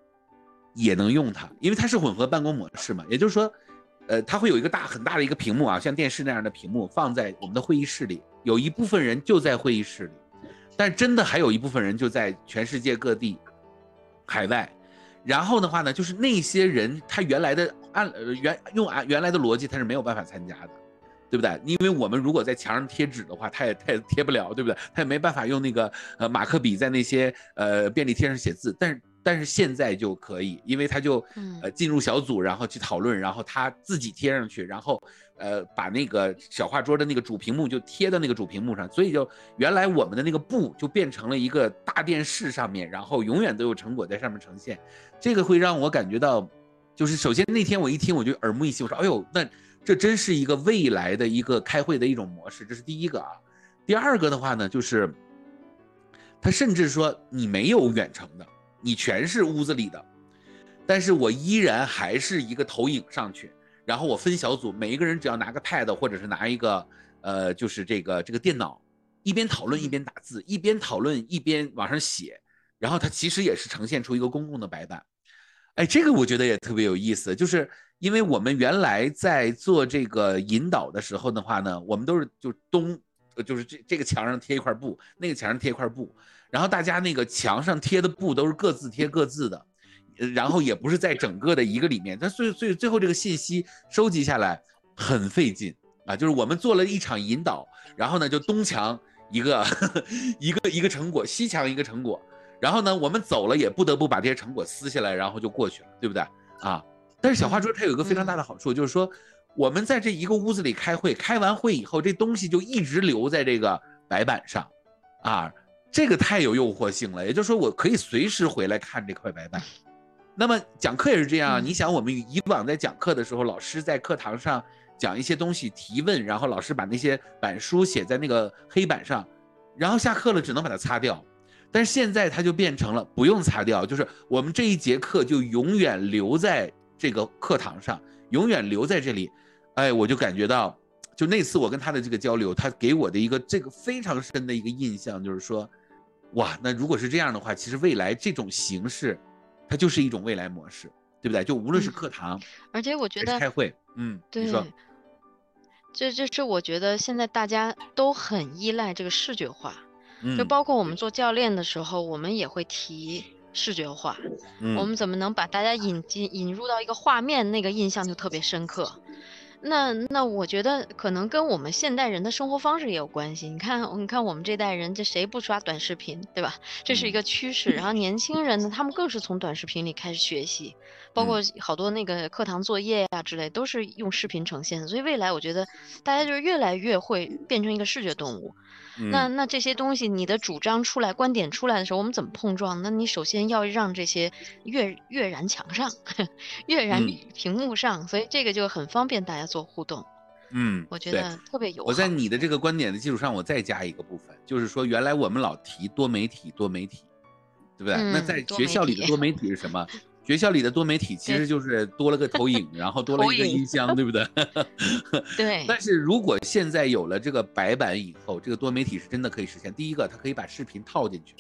也能用它，因为它是混合办公模式嘛。也就是说，呃，它会有一个大很大的一个屏幕啊，像电视那样的屏幕放在我们的会议室里，有一部分人就在会议室里，但真的还有一部分人就在全世界各地海外。然后的话呢，就是那些人他原来的按原用按原来的逻辑他是没有办法参加的。对不对？因为我们如果在墙上贴纸的话，他也他也贴不了，对不对？他也没办法用那个呃马克笔在那些呃便利贴上写字。但是但是现在就可以，因为他就呃进入小组，然后去讨论，然后他自己贴上去，然后呃把那个小画桌的那个主屏幕就贴到那个主屏幕上，所以就原来我们的那个布就变成了一个大电视上面，然后永远都有成果在上面呈现。这个会让我感觉到，就是首先那天我一听我就耳目一新，我说哎呦那。这真是一个未来的一个开会的一种模式，这是第一个啊。第二个的话呢，就是他甚至说你没有远程的，你全是屋子里的，但是我依然还是一个投影上去，然后我分小组，每一个人只要拿个 pad 或者是拿一个呃，就是这个这个电脑，一边讨论一边打字，一边讨论一边往上写，然后它其实也是呈现出一个公共的白板。哎，这个我觉得也特别有意思，就是因为我们原来在做这个引导的时候的话呢，我们都是就东，就是这这个墙上贴一块布，那个墙上贴一块布，然后大家那个墙上贴的布都是各自贴各自的，然后也不是在整个的一个里面，但所以所以最后这个信息收集下来很费劲啊，就是我们做了一场引导，然后呢就东墙一个 一个一个成果，西墙一个成果。然后呢，我们走了也不得不把这些成果撕下来，然后就过去了，对不对啊？但是小花桌它有一个非常大的好处，就是说我们在这一个屋子里开会，开完会以后，这东西就一直留在这个白板上，啊，这个太有诱惑性了。也就是说，我可以随时回来看这块白板。那么讲课也是这样，你想我们以往在讲课的时候，老师在课堂上讲一些东西提问，然后老师把那些板书写在那个黑板上，然后下课了只能把它擦掉。但是现在它就变成了不用擦掉，就是我们这一节课就永远留在这个课堂上，永远留在这里。哎，我就感觉到，就那次我跟他的这个交流，他给我的一个这个非常深的一个印象，就是说，哇，那如果是这样的话，其实未来这种形式，它就是一种未来模式，对不对？就无论是课堂，而且我觉得开会，嗯，对，这这是我觉得现在大家都很依赖这个视觉化。就包括我们做教练的时候，我们也会提视觉化。我们怎么能把大家引进引入到一个画面，那个印象就特别深刻。那那我觉得可能跟我们现代人的生活方式也有关系。你看，你看我们这代人，这谁不刷短视频，对吧？这是一个趋势。然后年轻人呢，他们更是从短视频里开始学习，包括好多那个课堂作业呀之类，都是用视频呈现。所以未来我觉得大家就是越来越会变成一个视觉动物。那那这些东西，你的主张出来，观点出来的时候，我们怎么碰撞？那你首先要让这些跃跃然墙上，跃然屏幕上，所以这个就很方便大家做互动。嗯，我觉得特别有。我在你的这个观点的基础上，我再加一个部分，就是说，原来我们老提多媒体，多媒体，对不对？那在学校里的多媒体是什么？学校里的多媒体其实就是多了个投影，然后多了一个音箱，对不对？对。但是如果现在有了这个白板以后，这个多媒体是真的可以实现。第一个，它可以把视频套进去，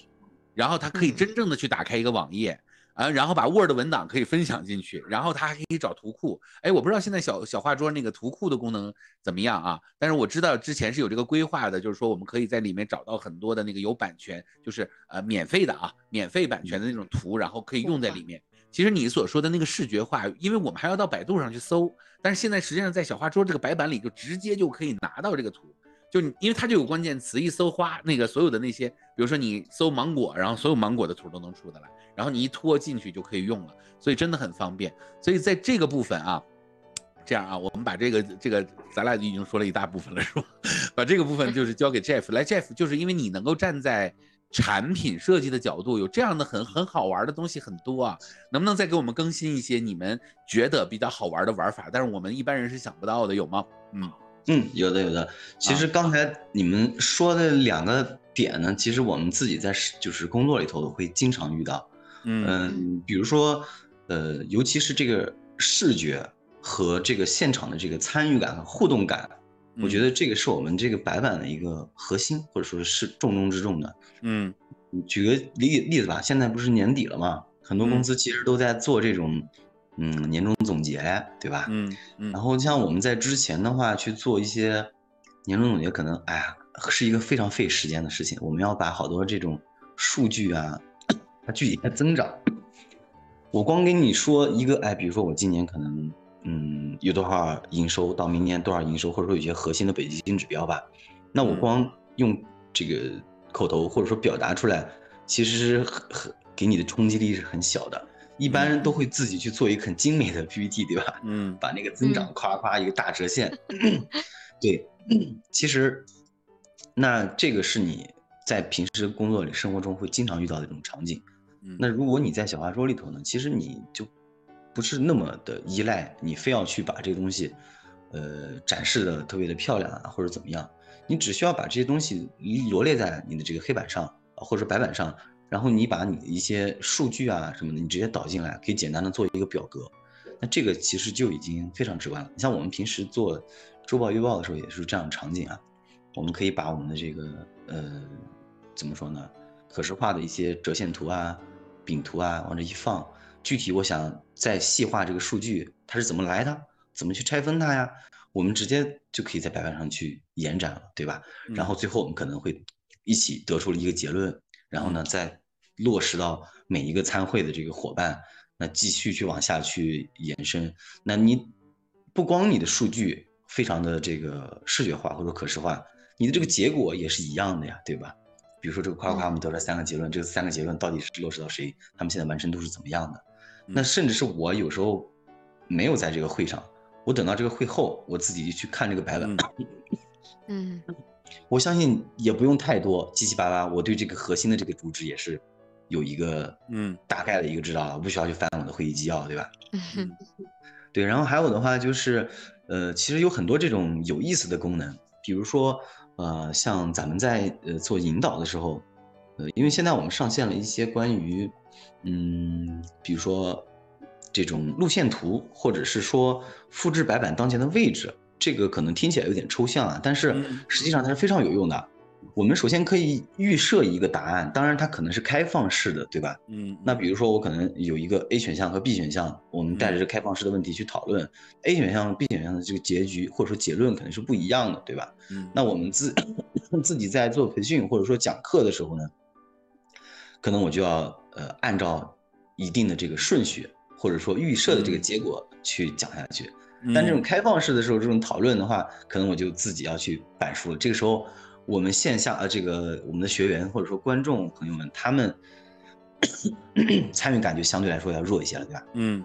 然后它可以真正的去打开一个网页。啊，然后把 Word 文档可以分享进去，然后它还可以找图库。哎，我不知道现在小小画桌那个图库的功能怎么样啊？但是我知道之前是有这个规划的，就是说我们可以在里面找到很多的那个有版权，就是呃免费的啊，免费版权的那种图，然后可以用在里面。其实你所说的那个视觉化，因为我们还要到百度上去搜，但是现在实际上在小花桌这个白板里就直接就可以拿到这个图。就因为它就有关键词，一搜花那个所有的那些，比如说你搜芒果，然后所有芒果的图都能出得来，然后你一拖进去就可以用了，所以真的很方便。所以在这个部分啊，这样啊，我们把这个这个咱俩已经说了一大部分了，是吧？把这个部分就是交给 Jeff 来，Jeff 就是因为你能够站在产品设计的角度，有这样的很很好玩的东西很多啊，能不能再给我们更新一些你们觉得比较好玩的玩法？但是我们一般人是想不到的，有吗？嗯。嗯，有的有的。其实刚才你们说的两个点呢，其实我们自己在就是工作里头会经常遇到。嗯，比如说，呃，尤其是这个视觉和这个现场的这个参与感和互动感，我觉得这个是我们这个白板的一个核心，或者说是重中之重的。嗯，举个例例子吧，现在不是年底了嘛？很多公司其实都在做这种。嗯，年终总结，对吧？嗯嗯。然后像我们在之前的话去做一些年终总结，可能哎呀是一个非常费时间的事情。我们要把好多这种数据啊，它具体的增长，我光跟你说一个，哎，比如说我今年可能嗯有多少营收，到明年多少营收，或者说有些核心的北极星指标吧，那我光用这个口头或者说表达出来，其实很很给你的冲击力是很小的。一般人都会自己去做一个很精美的 PPT，对吧？嗯，把那个增长夸夸一个大折线。对，其实那这个是你在平时工作里、生活中会经常遇到的一种场景。那如果你在小话说里头呢，其实你就不是那么的依赖，你非要去把这个东西，呃，展示的特别的漂亮啊，或者怎么样，你只需要把这些东西罗列在你的这个黑板上啊或者白板上。然后你把你的一些数据啊什么的，你直接导进来，可以简单的做一个表格，那这个其实就已经非常直观了。你像我们平时做周报、月报的时候，也是这样的场景啊。我们可以把我们的这个呃，怎么说呢，可视化的一些折线图啊、饼图啊往这一放，具体我想再细化这个数据，它是怎么来的，怎么去拆分它呀？我们直接就可以在白板上去延展了，对吧？然后最后我们可能会一起得出了一个结论，然后呢再。落实到每一个参会的这个伙伴，那继续去往下去延伸。那你不光你的数据非常的这个视觉化或者可视化，你的这个结果也是一样的呀，对吧？比如说这个夸夸，我们得了三个结论，这三个结论到底是落实到谁？他们现在完成度是怎么样的？那甚至是我有时候没有在这个会上，我等到这个会后，我自己去看这个白板。嗯，我相信也不用太多七七八八，我对这个核心的这个主旨也是。有一个嗯大概的一个知道了，我不需要去翻我的会议纪要，对吧？对，然后还有的话就是，呃，其实有很多这种有意思的功能，比如说，呃，像咱们在呃做引导的时候，呃，因为现在我们上线了一些关于，嗯，比如说这种路线图，或者是说复制白板当前的位置，这个可能听起来有点抽象啊，但是实际上它是非常有用的。我们首先可以预设一个答案，当然它可能是开放式的，对吧？嗯。那比如说我可能有一个 A 选项和 B 选项，我们带着这开放式的问题去讨论，A 选项和 B 选项的这个结局或者说结论可能是不一样的，对吧？嗯。那我们自 自己在做培训或者说讲课的时候呢，可能我就要呃按照一定的这个顺序或者说预设的这个结果去讲下去。但这种开放式的时候，这种讨论的话，可能我就自己要去板书了。这个时候。我们线下呃，这个我们的学员或者说观众朋友们，他们 参与感就相对来说要弱一些了，对吧？嗯，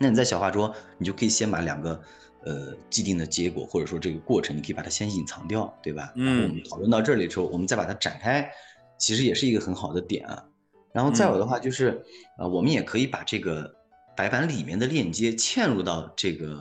那你在小画桌，你就可以先把两个呃既定的结果或者说这个过程，你可以把它先隐藏掉，对吧？然后我们讨论到这里之后，我们再把它展开，其实也是一个很好的点啊。然后再有的话就是，呃，我们也可以把这个白板里面的链接嵌入到这个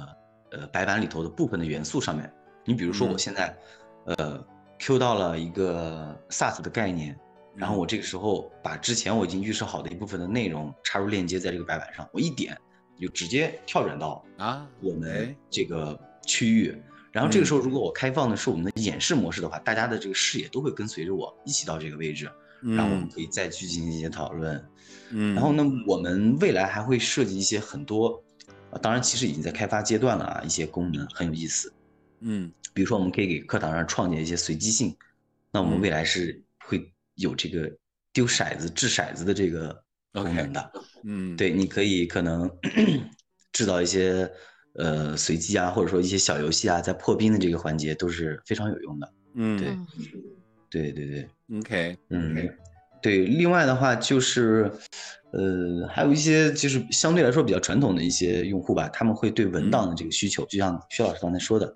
呃白板里头的部分的元素上面。你比如说我现在，呃。Q 到了一个 SaaS 的概念，然后我这个时候把之前我已经预设好的一部分的内容插入链接在这个白板上，我一点就直接跳转到啊我们这个区域。然后这个时候如果我开放的是我们的演示模式的话，大家的这个视野都会跟随着我一起到这个位置，然后我们可以再去进行一些讨论。嗯，然后呢，我们未来还会设计一些很多，当然其实已经在开发阶段了啊，一些功能很有意思。嗯。比如说，我们可以给课堂上创建一些随机性，那我们未来是会有这个丢骰子、掷骰子的这个功能的。嗯，对，你可以可能 制造一些呃随机啊，或者说一些小游戏啊，在破冰的这个环节都是非常有用的。嗯，对，对对对，OK，嗯，对。另外的话就是，呃，还有一些就是相对来说比较传统的一些用户吧，他们会对文档的这个需求，就像薛老师刚才说的。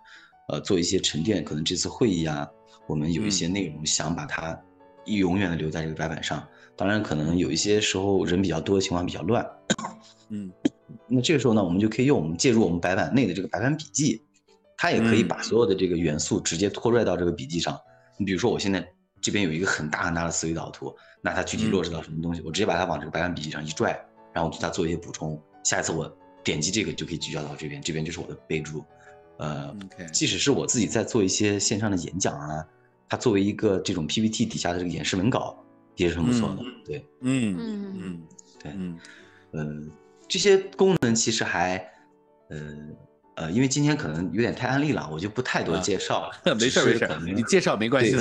呃，做一些沉淀，可能这次会议啊，我们有一些内容想把它永远的留在这个白板上。当然，可能有一些时候人比较多，情况比较乱。嗯，那这个时候呢，我们就可以用我们借助我们白板内的这个白板笔记，它也可以把所有的这个元素直接拖拽到这个笔记上。你比如说，我现在这边有一个很大很大的思维导图，那它具体落实到什么东西，我直接把它往这个白板笔记上一拽，然后对它做一些补充。下一次我点击这个就可以聚焦到这边，这边就是我的备注。呃，即使是我自己在做一些线上的演讲啊，它作为一个这种 PPT 底下的这个演示文稿也是很不错的。对，嗯嗯嗯，对，嗯，呃，这些功能其实还，呃呃，因为今天可能有点太案例了，我就不太多介绍了。没事没事，你介绍没关系。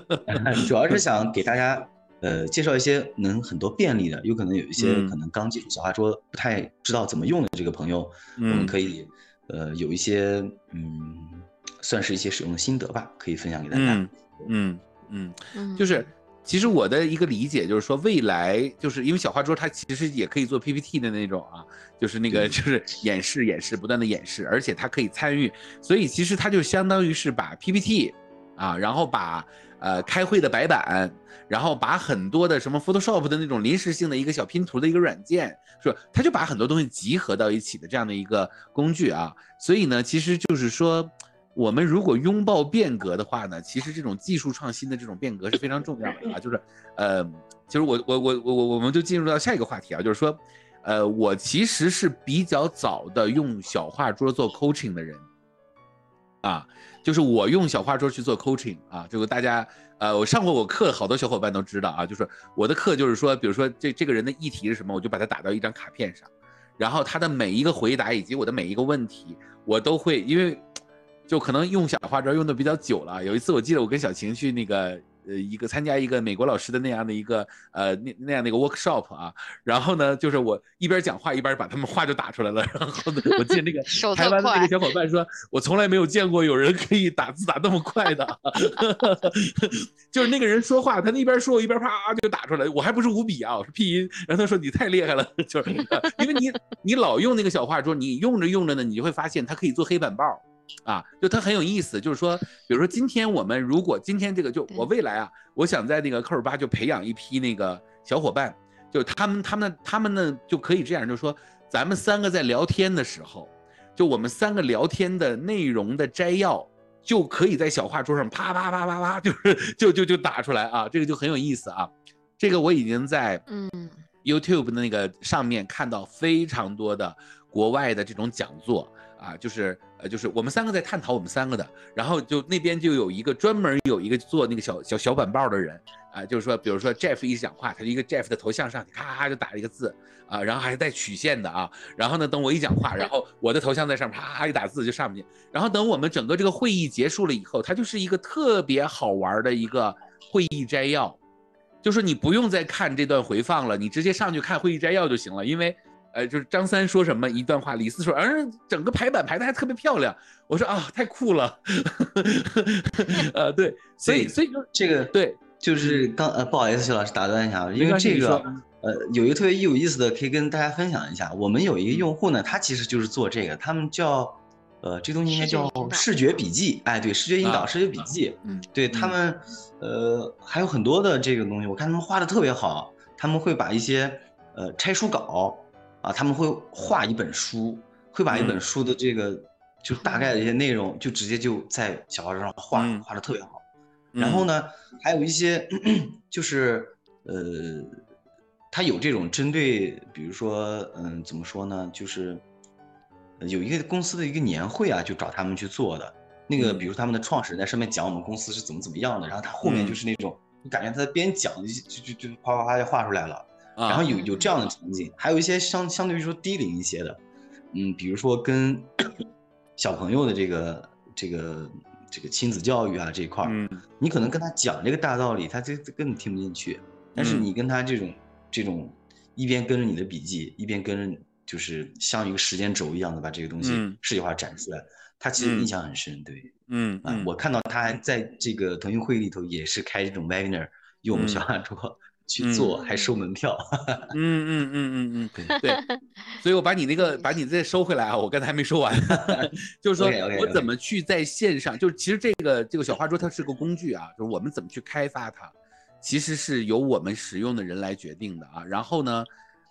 主要是想给大家呃介绍一些能很多便利的，有可能有一些可能刚接触小花桌不太知道怎么用的这个朋友，我们可以。呃，有一些嗯，算是一些使用的心得吧，可以分享给大家。嗯嗯嗯，就是其实我的一个理解就是说，未来就是因为小花桌它其实也可以做 PPT 的那种啊，就是那个就是演示演示，不断的演示，而且它可以参与，所以其实它就相当于是把 PPT 啊，然后把呃开会的白板。然后把很多的什么 Photoshop 的那种临时性的一个小拼图的一个软件，说它就把很多东西集合到一起的这样的一个工具啊，所以呢，其实就是说，我们如果拥抱变革的话呢，其实这种技术创新的这种变革是非常重要的啊，就是呃，其实我我我我我我们就进入到下一个话题啊，就是说，呃，我其实是比较早的用小画桌做 coaching 的人，啊，就是我用小画桌去做 coaching 啊，这个大家。呃，我上过我课，好多小伙伴都知道啊，就是我的课就是说，比如说这这个人的议题是什么，我就把它打到一张卡片上，然后他的每一个回答以及我的每一个问题，我都会，因为就可能用小花招用的比较久了。有一次我记得我跟小晴去那个。呃，一个参加一个美国老师的那样的一个呃那那样的一个 workshop 啊，然后呢，就是我一边讲话一边把他们话就打出来了，然后呢，我记得那个台湾的那个小伙伴说，我从来没有见过有人可以打字打那么快的，就是那个人说话，他那边说我一边啪就打出来，我还不是五笔啊，我是拼音，然后他说你太厉害了，就是因为你你老用那个小画桌，你用着用着呢，你就会发现它可以做黑板报。啊，就它很有意思，就是说，比如说今天我们如果今天这个就我未来啊，我想在那个科尔巴就培养一批那个小伙伴，就他们他们他们呢就可以这样，就是说咱们三个在聊天的时候，就我们三个聊天的内容的摘要，就可以在小画桌上啪啪啪啪啪，就是就就就打出来啊，这个就很有意思啊。这个我已经在嗯 YouTube 的那个上面看到非常多的国外的这种讲座啊，就是呃就是我们三个在探讨我们三个的，然后就那边就有一个专门有一个做那个小小小板报的人啊，就是说比如说 Jeff 一讲话，他就一个 Jeff 的头像上去咔咔就打了一个字啊，然后还是带曲线的啊，然后呢等我一讲话，然后我的头像在上面啪一打字就上不去，然后等我们整个这个会议结束了以后，它就是一个特别好玩的一个会议摘要。就是你不用再看这段回放了，你直接上去看会议摘要就行了。因为，呃，就是张三说什么一段话，李四说，嗯，整个排版排的还特别漂亮。我说啊，太酷了。呃，对，所以所以就这个对，就是刚呃，不好意思，徐老师打断一下，因为这个呃有一个特别有意思的，可以跟大家分享一下。我们有一个用户呢，他其实就是做这个，他们叫。呃，这东西应该叫视觉笔记，哎，对，视觉引导、视觉笔记，嗯，对他们，呃，还有很多的这个东西，我看他们画的特别好，他们会把一些呃拆书稿啊，他们会画一本书，会把一本书的这个就大概的一些内容，就直接就在小画纸上画，画的特别好。然后呢，还有一些就是呃，他有这种针对，比如说，嗯，怎么说呢，就是。有一个公司的一个年会啊，就找他们去做的。那个，比如他们的创始人在上面讲我们公司是怎么怎么样的，然后他后面就是那种，你感觉他在边讲就就就啪啪啪就画出来了。然后有有这样的场景，还有一些相相对于说低龄一些的，嗯，比如说跟 小朋友的这个这个这个亲子教育啊这一块儿，你可能跟他讲这个大道理，他就根本听不进去。但是你跟他这种这种一边跟着你的笔记，一边跟着。就是像一个时间轴一样的把这个东西视觉化展出来，他其实印象很深。对，嗯啊，我看到他还在这个腾讯会议里头也是开这种 webinar，用我们小画桌去做，还收门票。嗯嗯嗯嗯嗯，对。所以我把你那个把你再收回来啊，我刚才还没说完，就是说我怎么去在线上，就是其实这个这个小花桌它是个工具啊，就是我们怎么去开发它，其实是由我们使用的人来决定的啊。然后呢？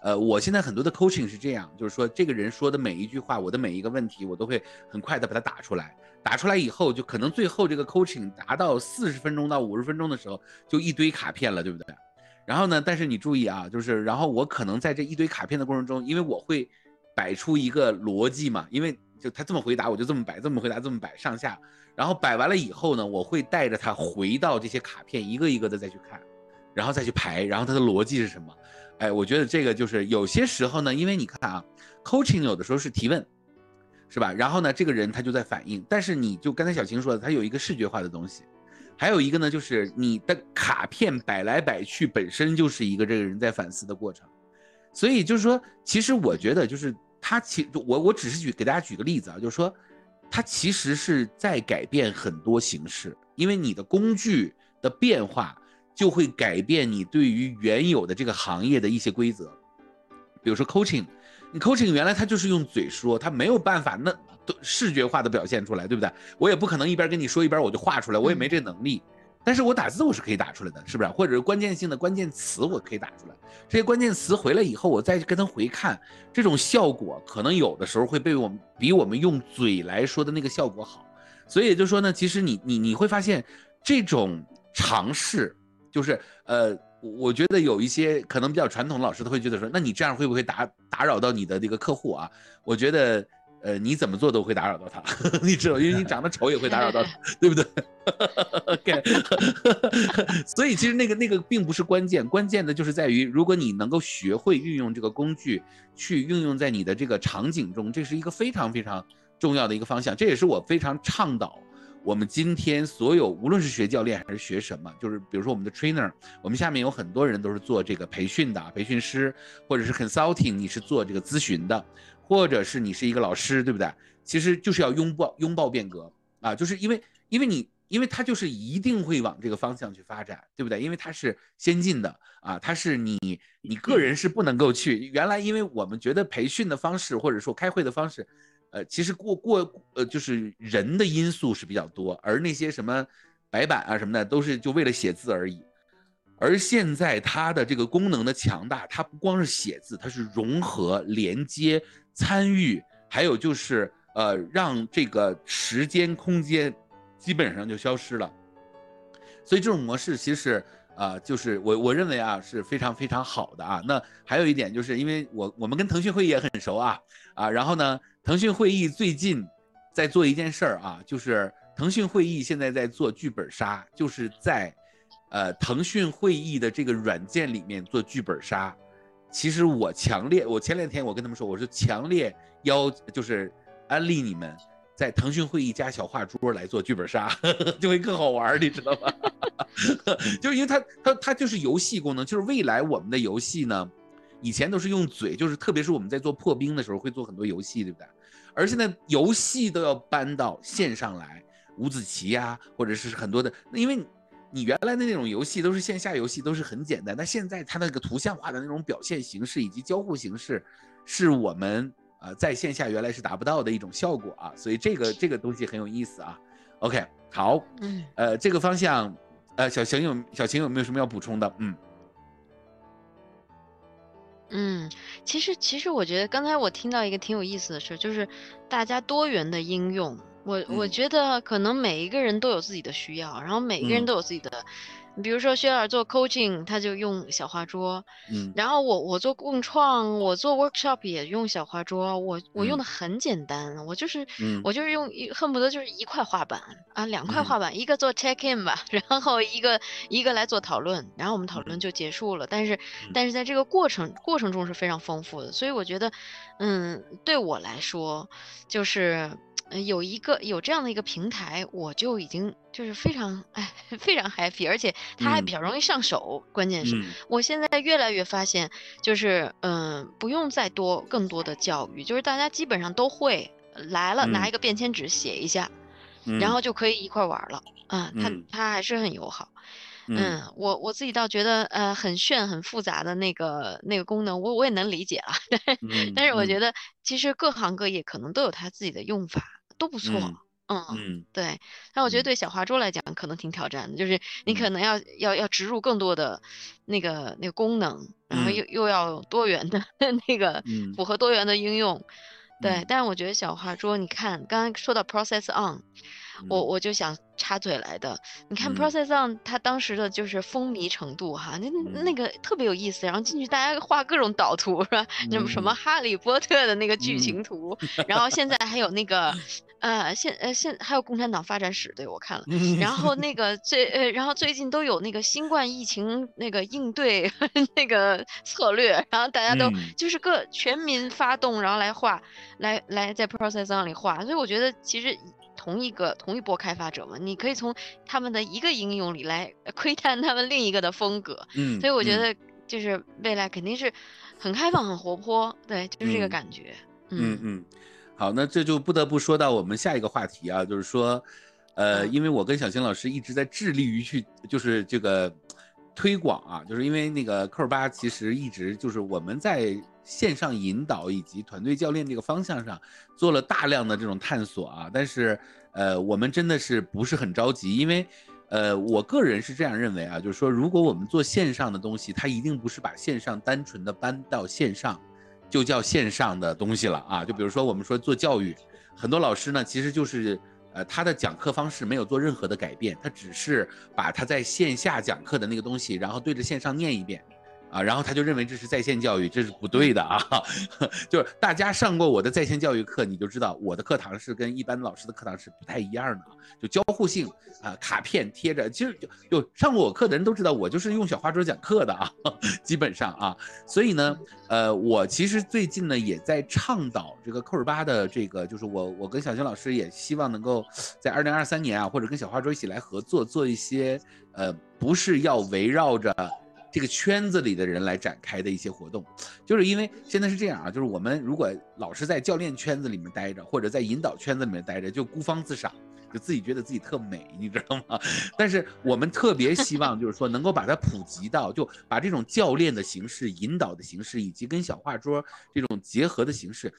呃，我现在很多的 coaching 是这样，就是说这个人说的每一句话，我的每一个问题，我都会很快的把它打出来。打出来以后，就可能最后这个 coaching 达到四十分钟到五十分钟的时候，就一堆卡片了，对不对？然后呢，但是你注意啊，就是然后我可能在这一堆卡片的过程中，因为我会摆出一个逻辑嘛，因为就他这么回答，我就这么摆，这么回答这么摆，上下。然后摆完了以后呢，我会带着他回到这些卡片一个一个的再去看，然后再去排，然后他的逻辑是什么？哎，我觉得这个就是有些时候呢，因为你看啊，coaching 有的时候是提问，是吧？然后呢，这个人他就在反应。但是你就刚才小晴说的，他有一个视觉化的东西，还有一个呢，就是你的卡片摆来摆去，本身就是一个这个人在反思的过程。所以就是说，其实我觉得就是他其我我只是举给大家举个例子啊，就是说他其实是在改变很多形式，因为你的工具的变化。就会改变你对于原有的这个行业的一些规则，比如说 coaching，你 coaching 原来他就是用嘴说，他没有办法那视觉化的表现出来，对不对？我也不可能一边跟你说一边我就画出来，我也没这能力。但是我打字我是可以打出来的，是不是？或者是关键性的关键词我可以打出来，这些关键词回来以后，我再跟他回看，这种效果可能有的时候会被我们比我们用嘴来说的那个效果好。所以也就是说呢，其实你你你会发现这种尝试。就是呃，我觉得有一些可能比较传统的老师，他会觉得说，那你这样会不会打打扰到你的这个客户啊？我觉得，呃，你怎么做都会打扰到他，你知道，因为你长得丑也会打扰到他，对不对？OK，所以其实那个那个并不是关键，关键的就是在于，如果你能够学会运用这个工具去运用在你的这个场景中，这是一个非常非常重要的一个方向，这也是我非常倡导。我们今天所有，无论是学教练还是学什么，就是比如说我们的 trainer，我们下面有很多人都是做这个培训的，培训师，或者是 consulting，你是做这个咨询的，或者是你是一个老师，对不对？其实就是要拥抱拥抱变革啊，就是因为因为你因为它就是一定会往这个方向去发展，对不对？因为它是先进的啊，它是你你个人是不能够去原来，因为我们觉得培训的方式或者说开会的方式。呃，其实过过呃，就是人的因素是比较多，而那些什么白板啊什么的，都是就为了写字而已。而现在它的这个功能的强大，它不光是写字，它是融合、连接、参与，还有就是呃，让这个时间空间基本上就消失了。所以这种模式其实啊，就是我我认为啊是非常非常好的啊。那还有一点就是，因为我我们跟腾讯会议也很熟啊啊，然后呢，腾讯会议最近在做一件事儿啊，就是腾讯会议现在在做剧本杀，就是在呃腾讯会议的这个软件里面做剧本杀。其实我强烈，我前两天我跟他们说，我是强烈邀，就是安利你们在腾讯会议加小画桌来做剧本杀，就会更好玩，你知道吗？就是因为它它它就是游戏功能，就是未来我们的游戏呢，以前都是用嘴，就是特别是我们在做破冰的时候会做很多游戏，对不对？而现在游戏都要搬到线上来，五子棋呀，或者是很多的，因为。你原来的那种游戏都是线下游戏，都是很简单。但现在它那个图像化的那种表现形式以及交互形式，是我们呃在线下原来是达不到的一种效果啊。所以这个这个东西很有意思啊。OK，好，嗯，呃，这个方向，呃，小晴有小晴有没有什么要补充的？嗯，嗯，其实其实我觉得刚才我听到一个挺有意思的事，就是大家多元的应用。我我觉得可能每一个人都有自己的需要，然后每一个人都有自己的，比如说薛老师做 coaching，他就用小花桌，嗯，然后我我做共创，我做 workshop 也用小花桌，我我用的很简单，我就是，我就是用一恨不得就是一块画板啊，两块画板，一个做 check in 吧，然后一个一个来做讨论，然后我们讨论就结束了，但是但是在这个过程过程中是非常丰富的，所以我觉得，嗯，对我来说就是。有一个有这样的一个平台，我就已经就是非常哎 非常 happy，而且它还比较容易上手。关键是我现在越来越发现，就是嗯，不用再多更多的教育，就是大家基本上都会来了，拿一个便签纸写一下，然后就可以一块玩了啊。它它还是很友好。嗯，我我自己倒觉得呃很炫很复杂的那个那个功能，我我也能理解啊。但是我觉得其实各行各业可能都有它自己的用法。都不错，嗯嗯，对。但我觉得对小画桌来讲，可能挺挑战的，就是你可能要要要植入更多的那个那个功能，然后又又要多元的 那个符合多元的应用，对。但是我觉得小画桌，你看刚刚说到 Process On。我我就想插嘴来的，你看 Process On 它当时的就是风靡程度哈，那那个特别有意思，然后进去大家画各种导图是吧？什么什么哈利波特的那个剧情图，然后现在还有那个呃现呃现还有共产党发展史，对我看了，然后那个最呃然后最近都有那个新冠疫情那个应对那个策略，然后大家都就是各全民发动，然后来画来来在 Process On 里画，所以我觉得其实。同一个同一波开发者嘛，你可以从他们的一个应用里来 窥探他们另一个的风格。嗯，所以我觉得就是未来肯定是很开放、很活泼，对，就是这个感觉。嗯嗯，好，那这就不得不说到我们下一个话题啊，就是说，呃，因为我跟小青老师一直在致力于去，就是这个推广啊，就是因为那个扣八其实一直就是我们在。线上引导以及团队教练这个方向上做了大量的这种探索啊，但是呃，我们真的是不是很着急，因为呃，我个人是这样认为啊，就是说，如果我们做线上的东西，它一定不是把线上单纯的搬到线上，就叫线上的东西了啊。就比如说我们说做教育，很多老师呢，其实就是呃，他的讲课方式没有做任何的改变，他只是把他在线下讲课的那个东西，然后对着线上念一遍。啊，然后他就认为这是在线教育，这是不对的啊！就是大家上过我的在线教育课，你就知道我的课堂是跟一般老师的课堂是不太一样的，就交互性啊，卡片贴着，其实就就上过我课的人都知道，我就是用小花桌讲课的啊，基本上啊，所以呢，呃，我其实最近呢也在倡导这个扣尔巴的这个，就是我我跟小新老师也希望能够在二零二三年啊，或者跟小花桌一起来合作，做一些呃，不是要围绕着。这个圈子里的人来展开的一些活动，就是因为现在是这样啊，就是我们如果老是在教练圈子里面待着，或者在引导圈子里面待着，就孤芳自赏，就自己觉得自己特美，你知道吗？但是我们特别希望，就是说能够把它普及到，就把这种教练的形式、引导的形式，以及跟小画桌这种结合的形式，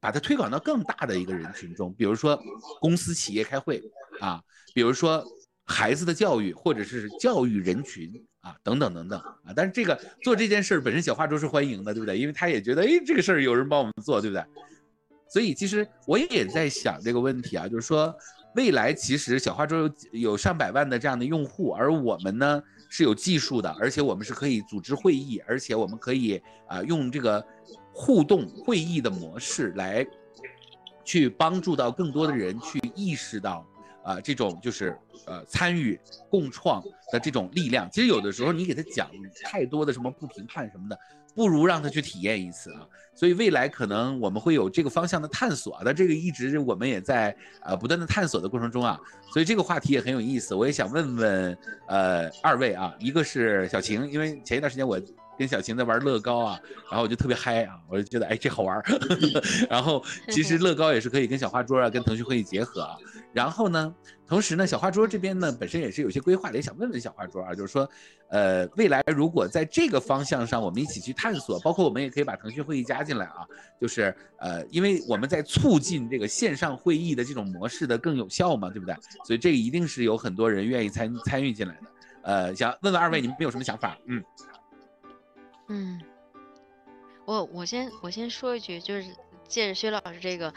把它推广到更大的一个人群中，比如说公司企业开会啊，比如说孩子的教育，或者是教育人群。啊，等等等等啊！但是这个做这件事儿本身，小花桌是欢迎的，对不对？因为他也觉得，哎，这个事儿有人帮我们做，对不对？所以其实我也在想这个问题啊，就是说未来其实小花桌有有上百万的这样的用户，而我们呢是有技术的，而且我们是可以组织会议，而且我们可以啊用这个互动会议的模式来去帮助到更多的人去意识到啊这种就是呃参与共创的这种力量。其实有的时候你给他讲太多的什么不评判什么的。不如让他去体验一次啊，所以未来可能我们会有这个方向的探索，但这个一直我们也在呃不断的探索的过程中啊，所以这个话题也很有意思，我也想问问呃二位啊，一个是小晴，因为前一段时间我跟小晴在玩乐高啊，然后我就特别嗨啊，我就觉得哎这好玩，然后其实乐高也是可以跟小花桌啊跟腾讯会议结合啊，然后呢。同时呢，小花桌这边呢本身也是有些规划的，也想问问小花桌啊，就是说，呃，未来如果在这个方向上我们一起去探索，包括我们也可以把腾讯会议加进来啊，就是呃，因为我们在促进这个线上会议的这种模式的更有效嘛，对不对？所以这个一定是有很多人愿意参参与进来的。呃，想问问二位，你们有什么想法？嗯嗯，我我先我先说一句，就是。借着薛老师这个，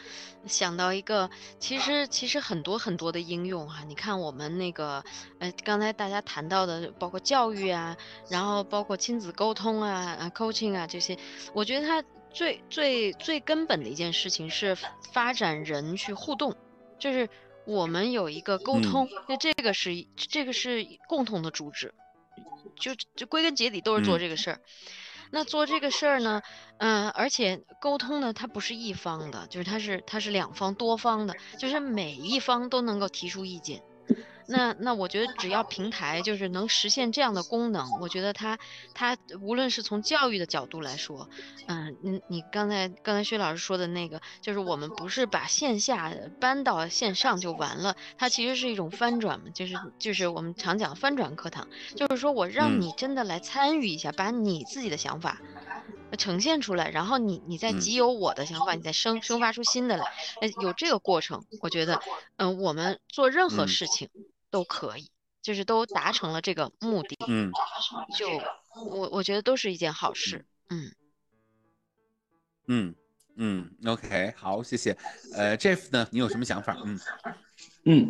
想到一个，其实其实很多很多的应用哈，你看我们那个，呃，刚才大家谈到的，包括教育啊，然后包括亲子沟通啊，啊，coaching 啊这些，我觉得它最最最根本的一件事情是发展人去互动，就是我们有一个沟通，那这个是这个是共同的主旨，就就归根结底都是做这个事儿。那做这个事儿呢，嗯，而且沟通呢，它不是一方的，就是它是它是两方多方的，就是每一方都能够提出意见。那那我觉得只要平台就是能实现这样的功能，我觉得它它无论是从教育的角度来说，嗯，你你刚才刚才薛老师说的那个，就是我们不是把线下搬到线上就完了，它其实是一种翻转嘛，就是就是我们常讲翻转课堂，就是说我让你真的来参与一下，把你自己的想法呈现出来，然后你你再集有我的想法，你再生生发出新的来，有这个过程，我觉得，嗯，我们做任何事情。都可以，就是都达成了这个目的，嗯，就我我觉得都是一件好事，嗯，嗯嗯，OK，好，谢谢，呃，Jeff 呢，你有什么想法？嗯嗯，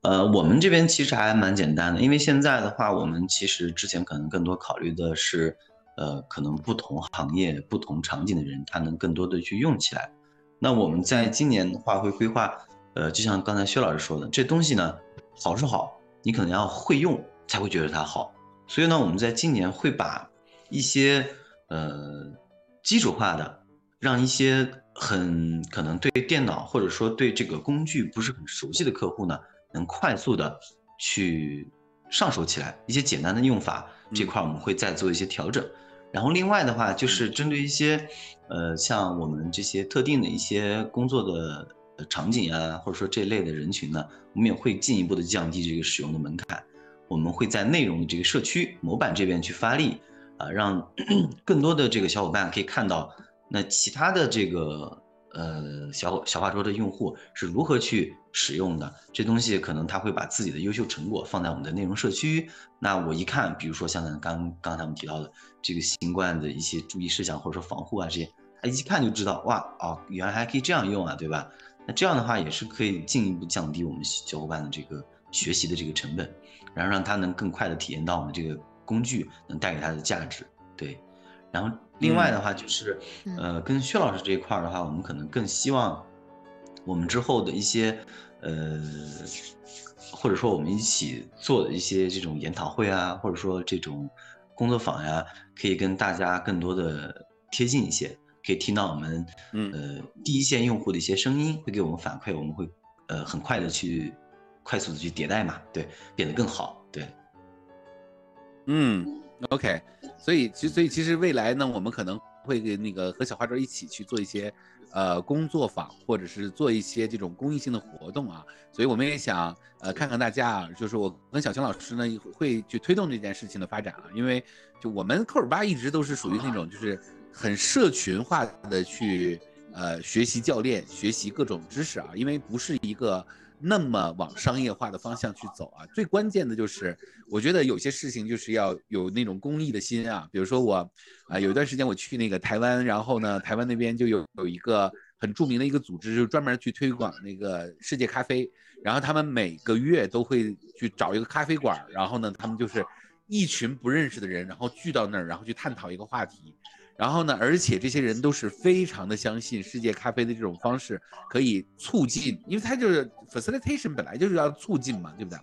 呃，我们这边其实还蛮简单的，因为现在的话，我们其实之前可能更多考虑的是，呃，可能不同行业、不同场景的人，他能更多的去用起来。那我们在今年的话会规划，呃，就像刚才薛老师说的，这东西呢。好是好，你可能要会用才会觉得它好。所以呢，我们在今年会把一些呃基础化的，让一些很可能对电脑或者说对这个工具不是很熟悉的客户呢，能快速的去上手起来。一些简单的用法这块我们会再做一些调整。然后另外的话，就是针对一些呃像我们这些特定的一些工作的。场景啊，或者说这类的人群呢，我们也会进一步的降低这个使用的门槛。我们会在内容的这个社区模板这边去发力啊，让 更多的这个小伙伴可以看到，那其他的这个呃小小画桌的用户是如何去使用的。这东西可能他会把自己的优秀成果放在我们的内容社区。那我一看，比如说像刚刚才我们提到的这个新冠的一些注意事项或者说防护啊这些，他一看就知道，哇哦，原来还可以这样用啊，对吧？那这样的话也是可以进一步降低我们小伙伴的这个学习的这个成本，然后让他能更快的体验到我们这个工具能带给他的价值。对，然后另外的话就是，呃，跟薛老师这一块的话，我们可能更希望我们之后的一些，呃，或者说我们一起做的一些这种研讨会啊，或者说这种工作坊呀，可以跟大家更多的贴近一些。可以听到我们，呃，第一线用户的一些声音，会给我们反馈，我们会，呃，很快的去，快速的去迭代嘛，对，变得更好，对。嗯，OK，所以其所以其实未来呢，我们可能会给那个和小花桌一起去做一些，呃，工作坊，或者是做一些这种公益性的活动啊，所以我们也想，呃，看看大家啊，就是我跟小青老师呢会去推动这件事情的发展啊，因为就我们扣尔巴一直都是属于那种就是。很社群化的去呃学习教练学习各种知识啊，因为不是一个那么往商业化的方向去走啊。最关键的就是，我觉得有些事情就是要有那种公益的心啊。比如说我啊，有一段时间我去那个台湾，然后呢，台湾那边就有有一个很著名的一个组织，就专门去推广那个世界咖啡。然后他们每个月都会去找一个咖啡馆，然后呢，他们就是一群不认识的人，然后聚到那儿，然后去探讨一个话题。然后呢，而且这些人都是非常的相信世界咖啡的这种方式可以促进，因为它就是 facilitation 本来就是要促进嘛，对不对？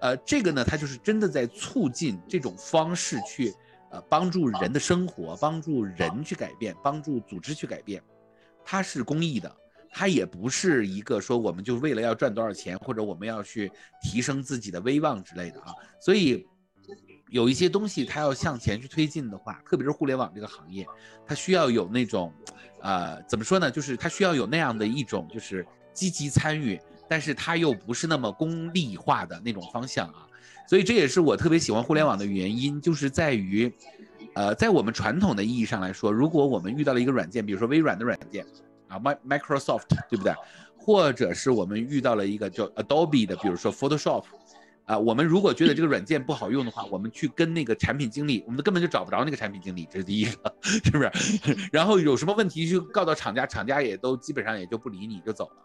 呃，这个呢，它就是真的在促进这种方式去，呃，帮助人的生活，帮助人去改变，帮助组织去改变。它是公益的，它也不是一个说我们就为了要赚多少钱，或者我们要去提升自己的威望之类的啊。所以。有一些东西它要向前去推进的话，特别是互联网这个行业，它需要有那种，呃，怎么说呢？就是它需要有那样的一种，就是积极参与，但是它又不是那么功利化的那种方向啊。所以这也是我特别喜欢互联网的原因，就是在于，呃，在我们传统的意义上来说，如果我们遇到了一个软件，比如说微软的软件啊，Microsoft，对不对？或者是我们遇到了一个叫 Adobe 的，比如说 Photoshop。啊，我们如果觉得这个软件不好用的话，我们去跟那个产品经理，我们根本就找不着那个产品经理，这是第一个，是不是？然后有什么问题就告到厂家，厂家也都基本上也就不理你，就走了。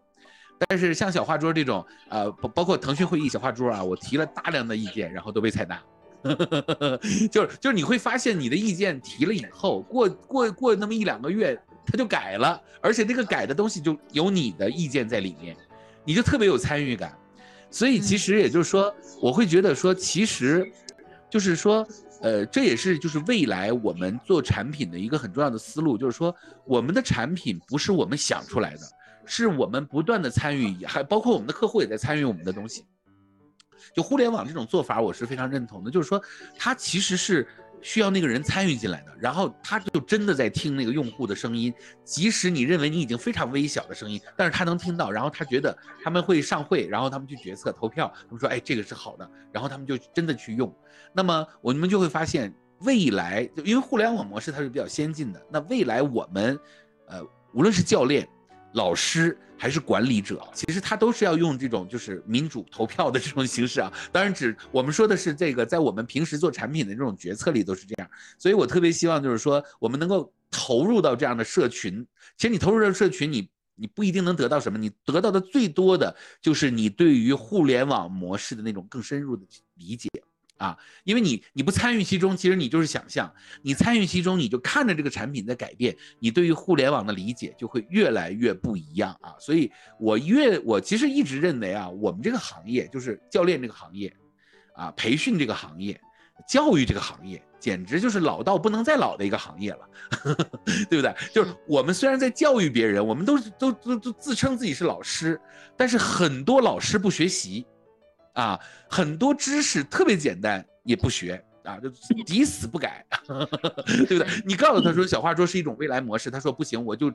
但是像小画桌这种，呃，包括腾讯会议小画桌啊，我提了大量的意见，然后都被采纳。就是就是你会发现你的意见提了以后，过过过那么一两个月，他就改了，而且那个改的东西就有你的意见在里面，你就特别有参与感。所以其实也就是说，我会觉得说，其实，就是说，呃，这也是就是未来我们做产品的一个很重要的思路，就是说，我们的产品不是我们想出来的，是我们不断的参与，还包括我们的客户也在参与我们的东西。就互联网这种做法，我是非常认同的，就是说，它其实是。需要那个人参与进来的，然后他就真的在听那个用户的声音，即使你认为你已经非常微小的声音，但是他能听到，然后他觉得他们会上会，然后他们去决策投票，他们说，哎，这个是好的，然后他们就真的去用。那么我们就会发现，未来因为互联网模式它是比较先进的，那未来我们，呃，无论是教练。老师还是管理者，其实他都是要用这种就是民主投票的这种形式啊。当然，只我们说的是这个，在我们平时做产品的这种决策里都是这样。所以我特别希望就是说，我们能够投入到这样的社群。其实你投入到社群，你你不一定能得到什么，你得到的最多的就是你对于互联网模式的那种更深入的理解。啊，因为你你不参与其中，其实你就是想象；你参与其中，你就看着这个产品在改变，你对于互联网的理解就会越来越不一样啊。所以，我越我其实一直认为啊，我们这个行业就是教练这个行业，啊，培训这个行业，教育这个行业，简直就是老到不能再老的一个行业了，对不对？就是我们虽然在教育别人，我们都都都都自称自己是老师，但是很多老师不学习。啊，很多知识特别简单，也不学啊，就 抵死不改，对不对？你告诉他说小话桌是一种未来模式，他说不行，我就，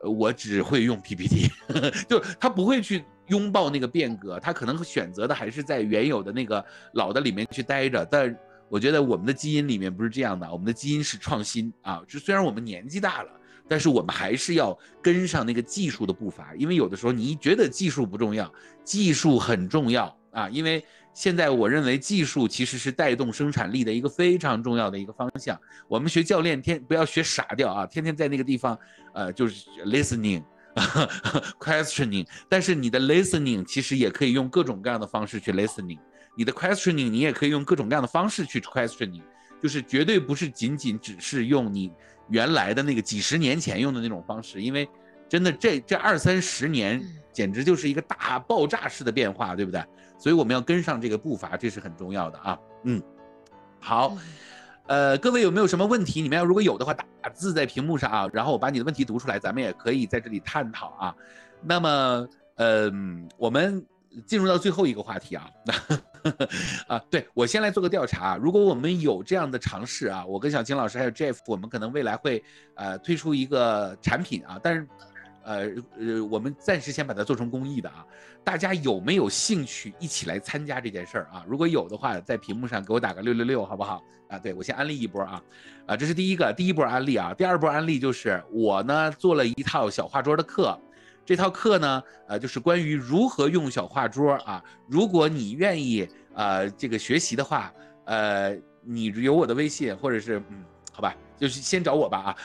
我只会用 PPT，就他不会去拥抱那个变革，他可能选择的还是在原有的那个老的里面去待着。但我觉得我们的基因里面不是这样的，我们的基因是创新啊。就虽然我们年纪大了，但是我们还是要跟上那个技术的步伐，因为有的时候你觉得技术不重要，技术很重要。啊，因为现在我认为技术其实是带动生产力的一个非常重要的一个方向。我们学教练天不要学傻掉啊，天天在那个地方，呃，就是 listening，questioning。但是你的 listening 其实也可以用各种各样的方式去 listening，你的 questioning 你也可以用各种各样的方式去 questioning，就是绝对不是仅仅只是用你原来的那个几十年前用的那种方式，因为真的这这二三十年简直就是一个大爆炸式的变化，对不对？所以我们要跟上这个步伐，这是很重要的啊。嗯，好，呃，各位有没有什么问题？你们要如果有的话，打字在屏幕上啊，然后我把你的问题读出来，咱们也可以在这里探讨啊。那么，嗯，我们进入到最后一个话题啊。啊，对我先来做个调查。如果我们有这样的尝试啊，我跟小青老师还有 Jeff，我们可能未来会呃推出一个产品啊，但是。呃呃，我们暂时先把它做成公益的啊，大家有没有兴趣一起来参加这件事儿啊？如果有的话，在屏幕上给我打个六六六，好不好？啊，对我先安利一波啊，啊，这是第一个第一波安利啊，第二波安利就是我呢做了一套小画桌的课，这套课呢，呃，就是关于如何用小画桌啊。如果你愿意呃这个学习的话，呃，你有我的微信或者是嗯。好吧，就是先找我吧啊，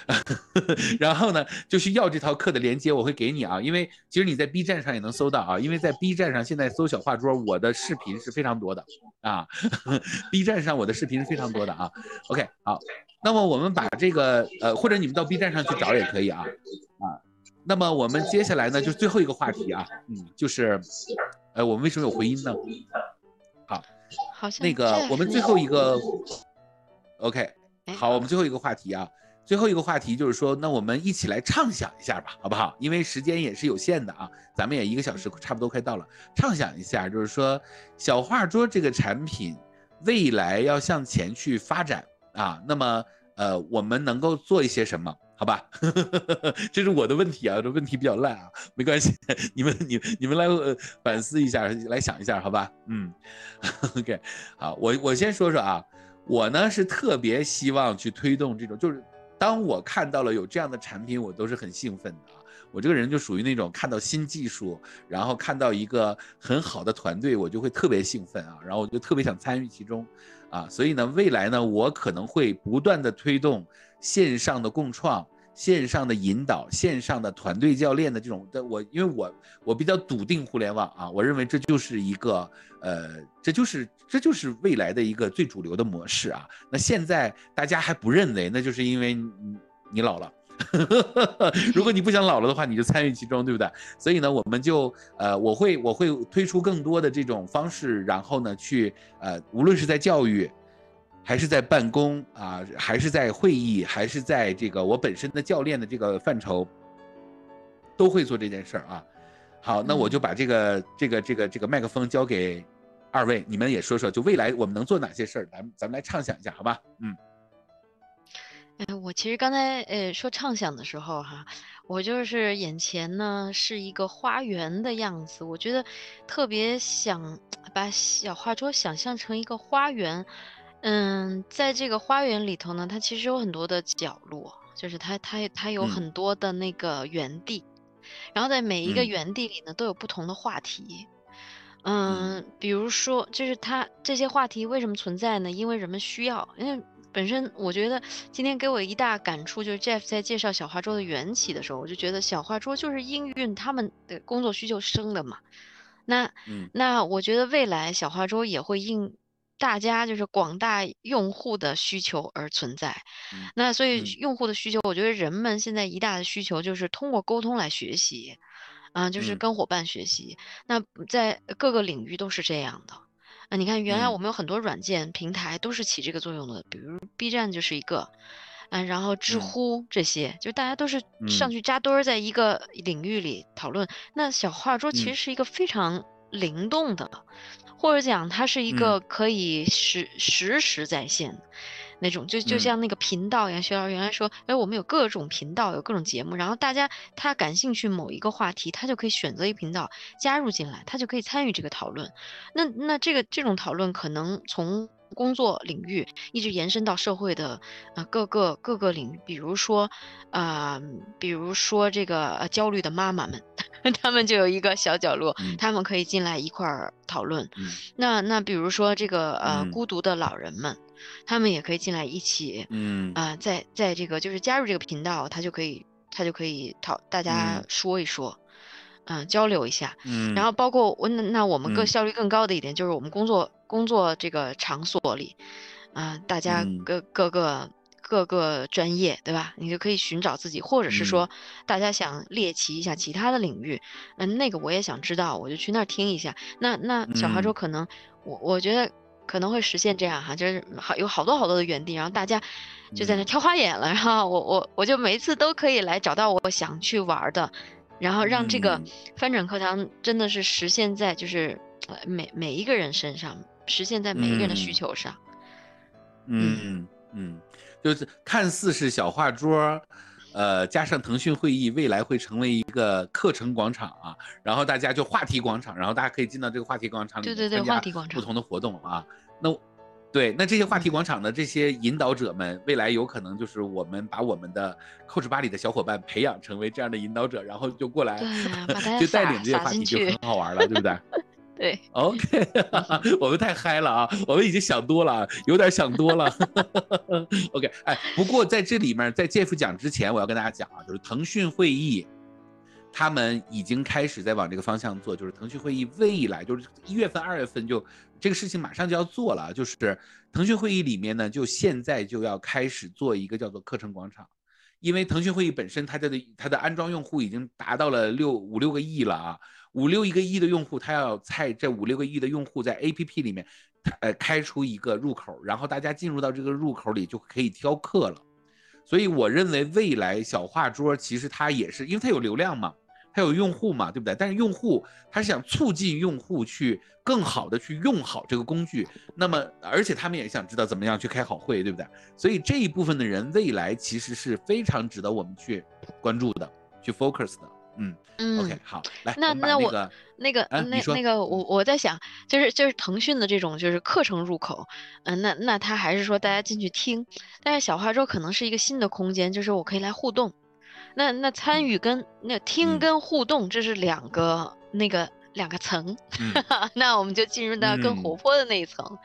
然后呢，就是要这套课的链接，我会给你啊，因为其实你在 B 站上也能搜到啊，因为在 B 站上现在搜小画桌，我的视频是非常多的啊，B 站上我的视频是非常多的啊。OK，好，那么我们把这个呃，或者你们到 B 站上去找也可以啊啊。那么我们接下来呢，就是最后一个话题啊，嗯，就是呃，我们为什么有回音呢？好，好像那个我们最后一个 OK。好，我们最后一个话题啊，最后一个话题就是说，那我们一起来畅想一下吧，好不好？因为时间也是有限的啊，咱们也一个小时差不多快到了，畅想一下，就是说小画桌这个产品未来要向前去发展啊，那么呃，我们能够做一些什么？好吧，这是我的问题啊，这问题比较烂啊，没关系，你们你你们来反思一下，来想一下，好吧？嗯，OK，好，我我先说说啊。我呢是特别希望去推动这种，就是当我看到了有这样的产品，我都是很兴奋的啊。我这个人就属于那种看到新技术，然后看到一个很好的团队，我就会特别兴奋啊，然后我就特别想参与其中，啊，所以呢，未来呢，我可能会不断的推动线上的共创。线上的引导，线上的团队教练的这种的，我因为我我比较笃定互联网啊，我认为这就是一个呃，这就是这就是未来的一个最主流的模式啊。那现在大家还不认为，那就是因为你你老了。如果你不想老了的话，你就参与其中，对不对？所以呢，我们就呃，我会我会推出更多的这种方式，然后呢，去呃，无论是在教育。还是在办公啊，还是在会议，还是在这个我本身的教练的这个范畴，都会做这件事儿啊。好，那我就把这个这个这个这个麦克风交给二位，你们也说说，就未来我们能做哪些事儿，咱咱们来畅想一下，好吧？嗯。哎，我其实刚才呃说畅想的时候哈，我就是眼前呢是一个花园的样子，我觉得特别想把小画桌想象成一个花园。嗯，在这个花园里头呢，它其实有很多的角落，就是它它它有很多的那个园地，然后在每一个园地里呢，都有不同的话题。嗯，比如说，就是它这些话题为什么存在呢？因为人们需要。因为本身我觉得今天给我一大感触，就是 Jeff 在介绍小花桌的缘起的时候，我就觉得小花桌就是应运他们的工作需求生的嘛。那那我觉得未来小花桌也会应。大家就是广大用户的需求而存在，那所以用户的需求，我觉得人们现在一大的需求就是通过沟通来学习，啊，就是跟伙伴学习。那在各个领域都是这样的。啊，你看，原来我们有很多软件平台都是起这个作用的，比如 B 站就是一个，嗯，然后知乎这些，就大家都是上去扎堆儿在一个领域里讨论。那小画桌其实是一个非常灵动的。或者讲，它是一个可以实实时在线，那种就就像那个频道一样。薛老师原来说，哎，我们有各种频道，有各种节目，然后大家他感兴趣某一个话题，他就可以选择一频道加入进来，他就可以参与这个讨论。那那这个这种讨论可能从工作领域一直延伸到社会的呃各个各个领域，比如说啊，比如说这个呃焦虑的妈妈们。他们就有一个小角落，他们可以进来一块儿讨论。那那比如说这个呃孤独的老人们，他们也可以进来一起，嗯啊，在在这个就是加入这个频道，他就可以他就可以讨大家说一说，嗯交流一下。嗯，然后包括我那那我们更效率更高的一点就是我们工作工作这个场所里，啊大家各各个。各个专业，对吧？你就可以寻找自己，或者是说，大家想猎奇一下其他的领域，嗯，那个我也想知道，我就去那儿听一下。那那小孩说可能，我我觉得可能会实现这样哈，就是好有好多好多的园地，然后大家就在那挑花眼了，然后我我我就每一次都可以来找到我想去玩的，然后让这个翻转课堂真的是实现在就是每每一个人身上，实现在每一个人的需求上。嗯嗯。就是看似是小画桌，呃，加上腾讯会议，未来会成为一个课程广场啊，然后大家就话题广场，然后大家可以进到这个话题广场里面对话题广场不同的活动啊。那对，那这些话题广场的这些引导者们，未来有可能就是我们把我们的 Coach 巴里的小伙伴培养成为这样的引导者，然后就过来，就带领这些话题就很好玩了，对不对？对，OK，我们太嗨了啊，我们已经想多了，有点想多了。OK，哎，不过在这里面，在 Jeff 讲之前，我要跟大家讲啊，就是腾讯会议。他们已经开始在往这个方向做，就是腾讯会议未来就是一月份、二月份就这个事情马上就要做了，就是腾讯会议里面呢，就现在就要开始做一个叫做课程广场，因为腾讯会议本身它的它的安装用户已经达到了六五六个亿了啊，五六一个亿的用户，它要在这五六个亿的用户在 APP 里面，呃开出一个入口，然后大家进入到这个入口里就可以挑课了。所以我认为未来小画桌其实它也是，因为它有流量嘛，它有用户嘛，对不对？但是用户他是想促进用户去更好的去用好这个工具，那么而且他们也想知道怎么样去开好会，对不对？所以这一部分的人未来其实是非常值得我们去关注的，去 focus 的。嗯嗯，OK，好，来，那那我那个那那个我我在想，就是就是腾讯的这种就是课程入口，嗯，那那他还是说大家进去听，但是小花说可能是一个新的空间，就是我可以来互动，那那参与跟那听跟互动这是两个那个两个层，那我们就进入到更活泼的那一层，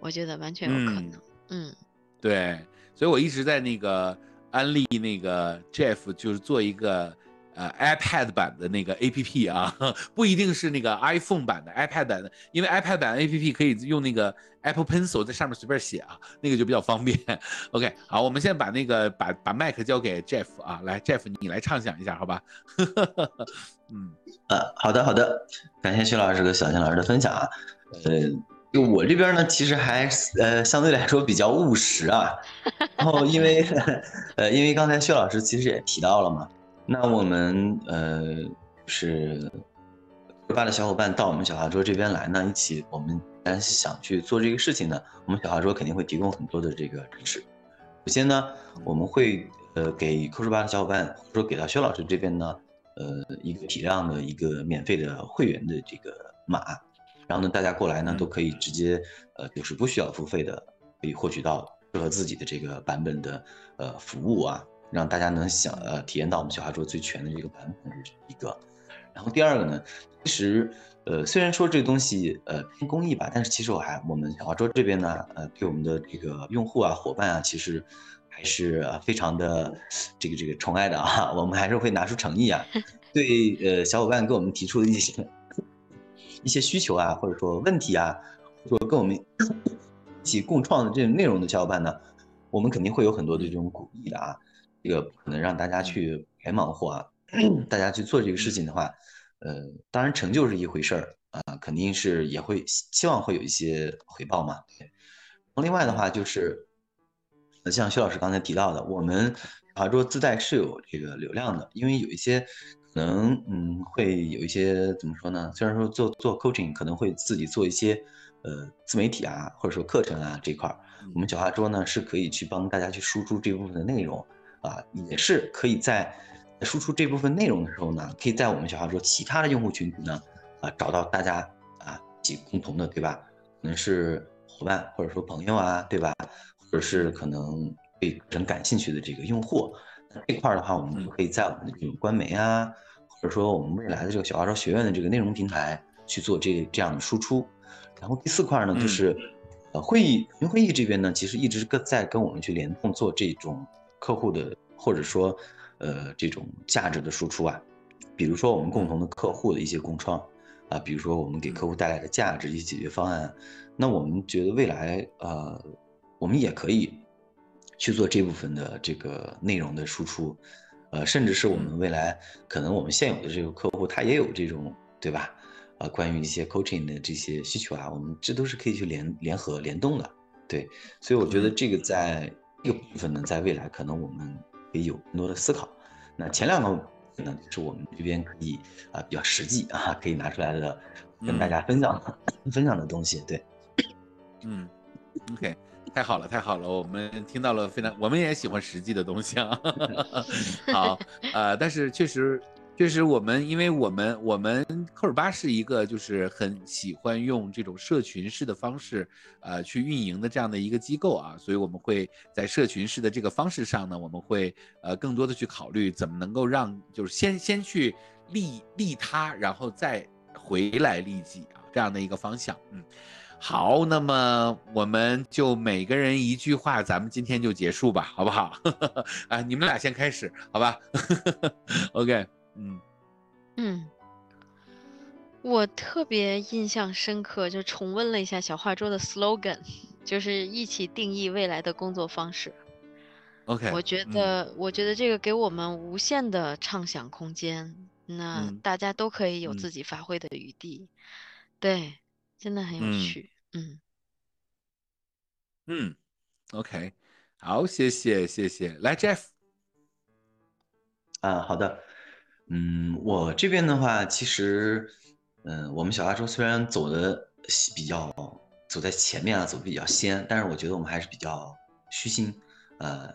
我觉得完全有可能，嗯，对，所以我一直在那个安利那个 Jeff，就是做一个。呃，iPad 版的那个 APP 啊，不一定是那个 iPhone 版的 iPad 版的，因为 iPad 版 APP 可以用那个 Apple Pencil 在上面随便写啊，那个就比较方便。OK，好，我们现在把那个把把麦克交给 Jeff 啊，来，Jeff 你来畅想一下，好吧？嗯，呃，好的，好的，感谢薛老师和小新老师的分享啊。呃，就我这边呢，其实还呃相对来说比较务实啊。然后因为 呃因为刚才薛老师其实也提到了嘛。那我们呃是八的小伙伴到我们小花桌这边来呢，一起我们然想去做这个事情呢，我们小花桌肯定会提供很多的这个支持。首先呢，我们会呃给扣十八的小伙伴，或者说给到薛老师这边呢，呃一个体量的一个免费的会员的这个码，然后呢大家过来呢都可以直接呃就是不需要付费的，可以获取到适合自己的这个版本的呃服务啊。让大家能想呃体验到我们小花桌最全的这个版本是一个，然后第二个呢，其实呃虽然说这个东西呃偏公益吧，但是其实我还我们小花桌这边呢呃对我们的这个用户啊伙伴啊其实还是非常的这个这个宠爱的啊，我们还是会拿出诚意啊，对呃小伙伴给我们提出的一些一些需求啊或者说问题啊，或者说跟我们一起共创的这种内容的小伙伴呢，我们肯定会有很多的这种鼓励的啊。这个可能让大家去白忙活啊，大家去做这个事情的话，呃，当然成就是一回事儿啊，肯定是也会希望会有一些回报嘛。对另外的话就是，像薛老师刚才提到的，我们华桌自带是有这个流量的，因为有一些可能嗯会有一些怎么说呢？虽然说做做 coaching 可能会自己做一些呃自媒体啊，或者说课程啊这块儿，我们小花桌呢是可以去帮大家去输出这部分的内容。啊，也是可以在输出这部分内容的时候呢，可以在我们小花说其他的用户群体呢，啊，找到大家啊，几共同的，对吧？可能是伙伴或者说朋友啊，对吧？或者是可能对人感兴趣的这个用户，那这块的话，我们就可以在我们的这种官媒啊，或者说我们未来的这个小花说学院的这个内容平台去做这这样的输出。然后第四块呢，就是呃，会议云会议这边呢，其实一直跟在跟我们去联动做这种。客户的或者说，呃，这种价值的输出啊，比如说我们共同的客户的一些共创啊，比如说我们给客户带来的价值一些解决方案，那我们觉得未来呃，我们也可以去做这部分的这个内容的输出，呃，甚至是我们未来可能我们现有的这个客户他也有这种对吧？啊，关于一些 coaching 的这些需求啊，我们这都是可以去联联合联动的，对，所以我觉得这个在。这个部分呢，在未来可能我们可以有更多的思考。那前两个呢，是我们这边可以啊比较实际啊，可以拿出来的跟大家分享分享的东西。对，嗯，OK，太好了，太好了，我们听到了非常，我们也喜欢实际的东西啊。好，呃，但是确实。就是我们，因为我们我们科尔巴是一个就是很喜欢用这种社群式的方式，呃，去运营的这样的一个机构啊，所以我们会在社群式的这个方式上呢，我们会呃更多的去考虑怎么能够让就是先先去利利他，然后再回来利己啊。这样的一个方向。嗯，好，那么我们就每个人一句话，咱们今天就结束吧，好不好？啊，你们俩先开始，好吧？OK，嗯。嗯，我特别印象深刻，就重温了一下小画桌的 slogan，就是一起定义未来的工作方式。OK，我觉得，我觉得这个给我们无限的畅想空间，那大家都可以有自己发挥的余地，对，真的很有趣，嗯，嗯，OK，好，谢谢，谢谢，来 Jeff，啊，好的，嗯，我这边的话，其实，嗯，我们小阿周虽然走的比较走在前面啊，走的比较先，但是我觉得我们还是比较虚心，呃。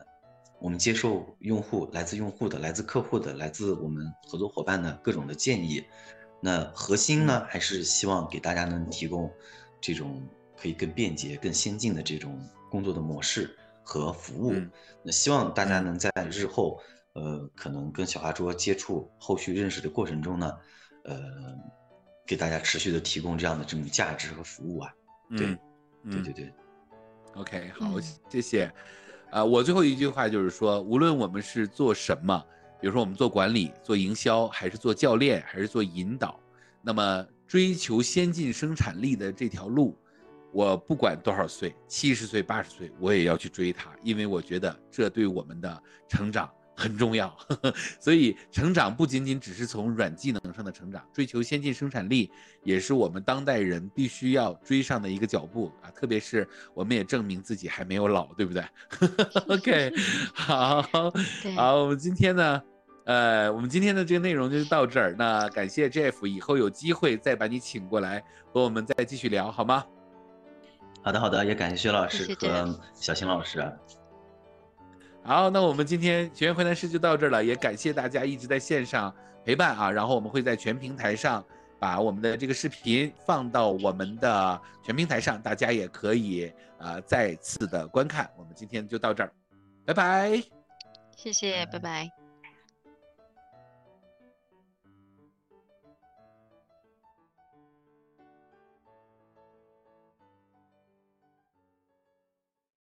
我们接受用户来自用户的、来自客户的、来自我们合作伙伴的各种的建议。那核心呢，还是希望给大家能提供这种可以更便捷、更先进的这种工作的模式和服务。那希望大家能在日后，呃，可能跟小花桌接触、后续认识的过程中呢，呃，给大家持续的提供这样的这种价值和服务啊。对，对对对。OK，好，谢谢。啊，我最后一句话就是说，无论我们是做什么，比如说我们做管理、做营销，还是做教练，还是做引导，那么追求先进生产力的这条路，我不管多少岁，七十岁、八十岁，我也要去追它，因为我觉得这对我们的成长。很重要，所以成长不仅仅只是从软技能上的成长，追求先进生产力也是我们当代人必须要追上的一个脚步啊！特别是我们也证明自己还没有老，对不对？OK，好，好，我们今天呢，呃，我们今天的这个内容就到这儿。那感谢 Jeff，以后有机会再把你请过来和我们再继续聊，好吗？好的，好的，也感谢薛老师和小新老师。好，那我们今天学员会谈室就到这儿了，也感谢大家一直在线上陪伴啊。然后我们会在全平台上把我们的这个视频放到我们的全平台上，大家也可以呃再次的观看。我们今天就到这儿，拜拜，谢谢，拜拜。